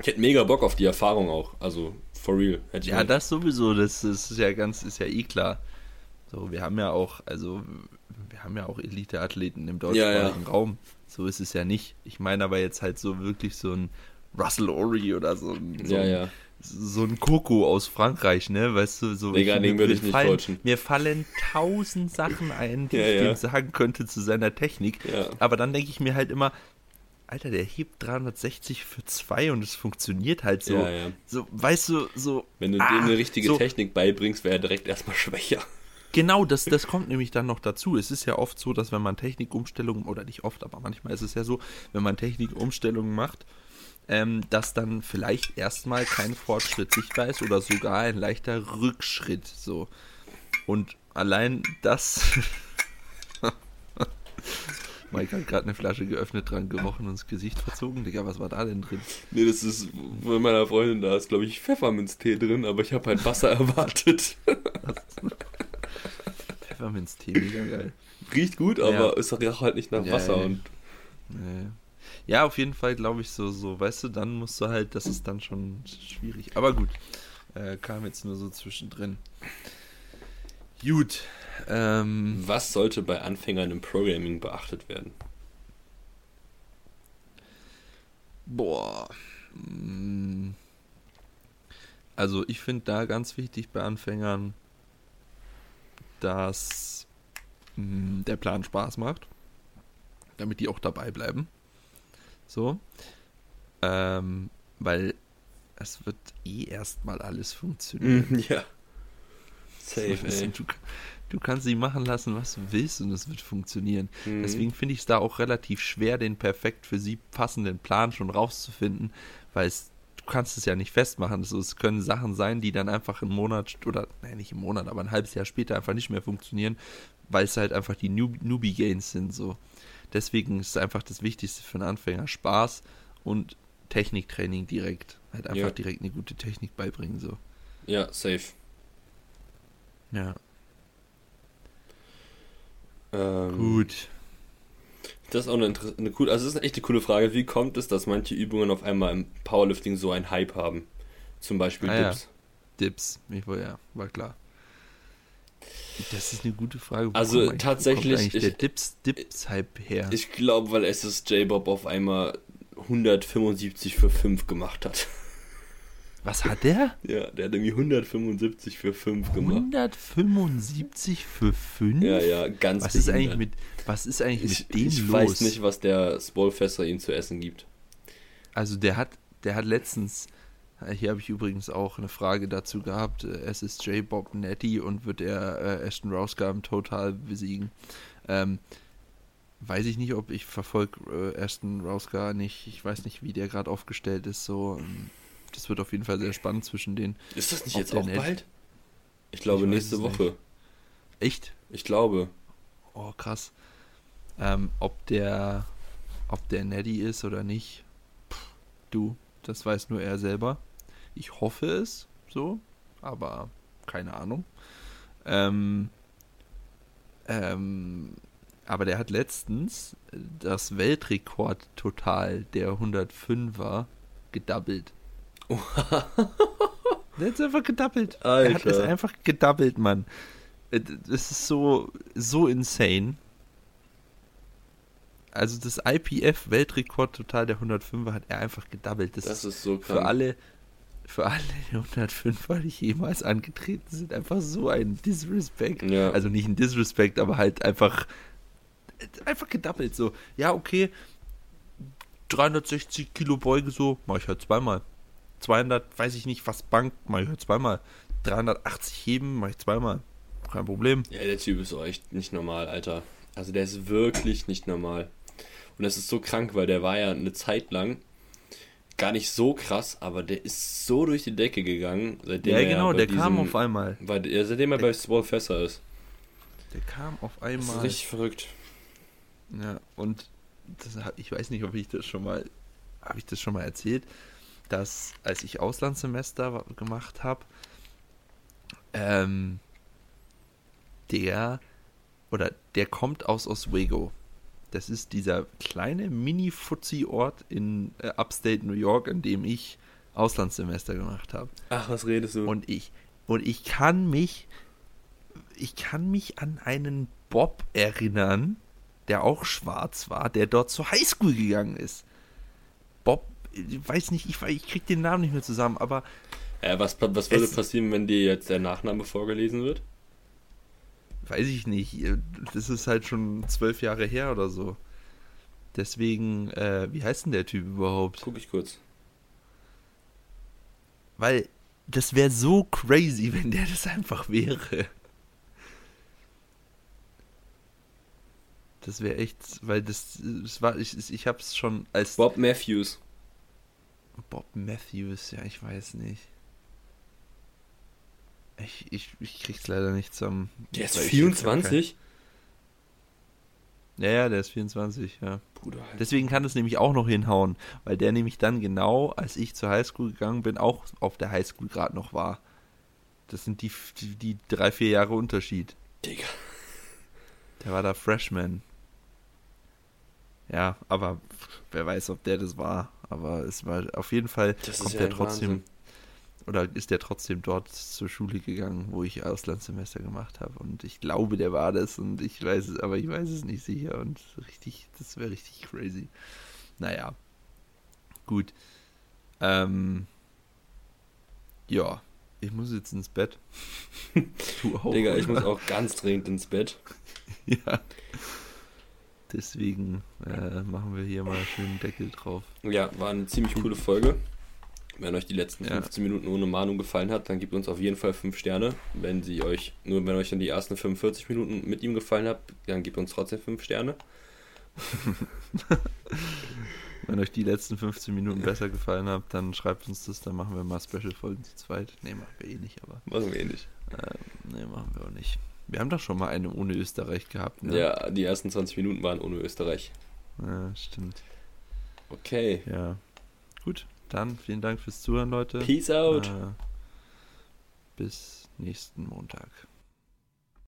ich hätte mega Bock auf die Erfahrung auch. Also, for real. ja, das sowieso. Das, ist ja ganz, ist ja eh klar. So, wir haben ja auch, also, wir haben ja auch Elite-Athleten im deutschsprachigen ja, ja. Raum. So ist es ja nicht. Ich meine aber jetzt halt so wirklich so ein Russell Ori oder so, so, ja, ja. so ein Coco aus Frankreich, ne? Weißt du, so. Mega, den würde ich nicht fallen, Mir fallen tausend Sachen ein, die ich dem sagen könnte zu seiner Technik. Aber dann denke ich mir halt immer, Alter, der hebt 360 für 2 und es funktioniert halt so. Ja, ja. So, weißt du, so. Wenn du ah, dem eine richtige so, Technik beibringst, wäre er direkt erstmal schwächer. Genau, das, das kommt nämlich dann noch dazu. Es ist ja oft so, dass wenn man Technikumstellungen, oder nicht oft, aber manchmal ist es ja so, wenn man Technikumstellungen macht, ähm, dass dann vielleicht erstmal kein Fortschritt sichtbar ist oder sogar ein leichter Rückschritt. So. Und allein das Mike hat gerade eine Flasche geöffnet, dran gerochen und ins Gesicht verzogen. Digga, was war da denn drin? Nee, das ist von meiner Freundin, da ist, glaube ich, Pfefferminztee drin, aber ich habe halt Wasser erwartet. Pfefferminztee, mega geil. Riecht gut, aber ja. es riecht halt nicht nach ja, Wasser. Ja, und ja, auf jeden Fall glaube ich so, so, weißt du, dann musst du halt, das ist dann schon schwierig. Aber gut, äh, kam jetzt nur so zwischendrin. Gut, ähm, Was sollte bei Anfängern im Programming beachtet werden? Boah. Mm. Also ich finde da ganz wichtig bei Anfängern, dass mm, der Plan Spaß macht, damit die auch dabei bleiben. So. Ähm, weil es wird eh erstmal alles funktionieren. Ja. Safe, ey. Du, Du kannst sie machen lassen, was du willst und es wird funktionieren. Mhm. Deswegen finde ich es da auch relativ schwer, den perfekt für sie passenden Plan schon rauszufinden, weil es, du kannst es ja nicht festmachen. Also es können Sachen sein, die dann einfach einen Monat oder, nein, nicht im Monat, aber ein halbes Jahr später einfach nicht mehr funktionieren, weil es halt einfach die Newbie-Gains sind. So. Deswegen ist einfach das Wichtigste für einen Anfänger Spaß und Techniktraining direkt. Halt einfach ja. direkt eine gute Technik beibringen. So. Ja, safe. Ja. Ähm, Gut. Das ist auch eine, eine coole, also das ist eine echte coole Frage. Wie kommt es, dass manche Übungen auf einmal im Powerlifting so einen Hype haben? Zum Beispiel ah, Dips. Ja. Dips, ich war ja, war klar. Das ist eine gute Frage. Wo also kommt tatsächlich. Ich, der Dips, Dips Hype her. Ich glaube, weil SSJ Bob auf einmal 175 für 5 gemacht hat. Was hat der? Ja, der hat irgendwie 175 für 5 gemacht. 175 für 5? Ja, ja, ganz was ist eigentlich mit Was ist eigentlich ich, mit dem ich los? Ich weiß nicht, was der Spolfesser ihm zu essen gibt. Also der hat, der hat letztens, hier habe ich übrigens auch eine Frage dazu gehabt, SSJ Bob Netty und wird er äh, Ashton Rauska im Total besiegen. Ähm, weiß ich nicht, ob ich verfolge äh, Ashton Rauska nicht. Ich weiß nicht, wie der gerade aufgestellt ist. So, ähm, das wird auf jeden Fall sehr spannend zwischen denen. Ist das nicht jetzt auch bald? Ich glaube ich nächste Woche. Nicht. Echt? Ich glaube. Oh, krass. Ähm, ob der ob der Neddy ist oder nicht, Du, das weiß nur er selber. Ich hoffe es so, aber keine Ahnung. Ähm, ähm, aber der hat letztens das Weltrekord total der 105er gedoubled. der hat es einfach gedoubled. Alter. Er hat es einfach gedoubled, Mann. Äh, Das ist so, so insane. Also das IPF-Weltrekord total der 105er hat er einfach gedoubled. Das, Das ist so für krank. alle, für alle 105er, die jemals angetreten sind, einfach so ein Disrespect. Ja. Also nicht ein Disrespect, aber halt einfach einfach gedoubled so. Ja, okay. 360 Kilo Beuge so, mache ich halt zweimal. 200, weiß ich nicht, was Bank, mache ich zweimal. 380 Heben, mache ich zweimal. Kein Problem. Ja, der Typ ist auch echt nicht normal, Alter. Also der ist wirklich nicht normal. Und das ist so krank, weil der war ja eine Zeit lang gar nicht so krass, aber der ist so durch die Decke gegangen, seitdem Ja, er genau, bei der kam diesem- auf einmal. Weil, ja, seitdem er bei Small Fässer ist. Der kam auf Das einmal. ist richtig verrückt. Ja, und das, ich weiß nicht, ob ich das schon mal, habe ich das schon mal erzählt, dass als ich Auslandssemester gemacht habe, ähm, der oder der kommt aus Oswego. Das ist dieser kleine Mini-Fuzzi-Ort in äh, Upstate New York, in dem ich Auslandssemester gemacht habe. Ach, was redest du? Und ich, und ich kann mich, ich kann mich an einen Bob erinnern, der auch schwarz war, der dort zur Highschool gegangen ist. Bob, ich weiß nicht, ich, ich krieg den Namen nicht mehr zusammen, aber äh, was, was würde passieren, wenn dir jetzt der Nachname vorgelesen wird? weiß ich nicht, das ist halt schon zwölf Jahre her oder so. Deswegen, äh, wie heißt denn der Typ überhaupt? Guck ich kurz. Weil das wäre so crazy, wenn der das einfach wäre. Das wäre echt, weil das, das war, ich, ich hab's schon als Bob Matthews. Bob Matthews, ja, ich weiß nicht. Ich, ich, ich krieg's leider nicht zusammen. Der ist Weil ich- 24? Ja, ja, der ist 24, ja. Bruder, halt. Deswegen kann es nämlich auch noch hinhauen, weil der nämlich dann genau, als ich zur Highschool gegangen bin, auch auf der Highschool gerade noch war. Das sind die, die, die drei, vier Jahre Unterschied. Digga. Der war da Freshman. Ja, aber wer weiß, ob der das war. Aber es war auf jeden Fall, Das ist kommt ja der trotzdem, Wahnsinn. oder ist der trotzdem dort zur Schule gegangen, wo ich Auslandssemester gemacht habe. Und ich glaube, der war das und ich weiß es, aber ich weiß es nicht sicher. Und richtig, das wäre richtig crazy. Naja. Gut. Ähm. Ja. Ich muss jetzt ins Bett. du auch. Digga, ich muss auch ganz dringend ins Bett. Ja. Deswegen äh, machen wir hier mal schön einen Deckel drauf. Ja, war eine ziemlich coole Folge. Wenn euch die letzten Ja. 15 Minuten ohne Mahnung gefallen hat, dann gebt uns auf jeden Fall 5 Sterne. Wenn sie euch, nur wenn euch dann die ersten 45 Minuten mit ihm gefallen hat, dann gebt uns trotzdem 5 Sterne. Wenn euch die letzten 15 Minuten besser gefallen haben, dann schreibt uns das, dann machen wir mal Special-Folgen zu zweit. Ne, machen wir eh nicht, aber. Machen wir eh nicht. Ähm, ne, machen wir auch nicht. Wir haben doch schon mal eine ohne Österreich gehabt, ne? Ja, die ersten 20 Minuten waren ohne Österreich. Ja, stimmt. Okay. Ja. Gut, dann vielen Dank fürs Zuhören, Leute. Peace out. Äh, bis nächsten Montag.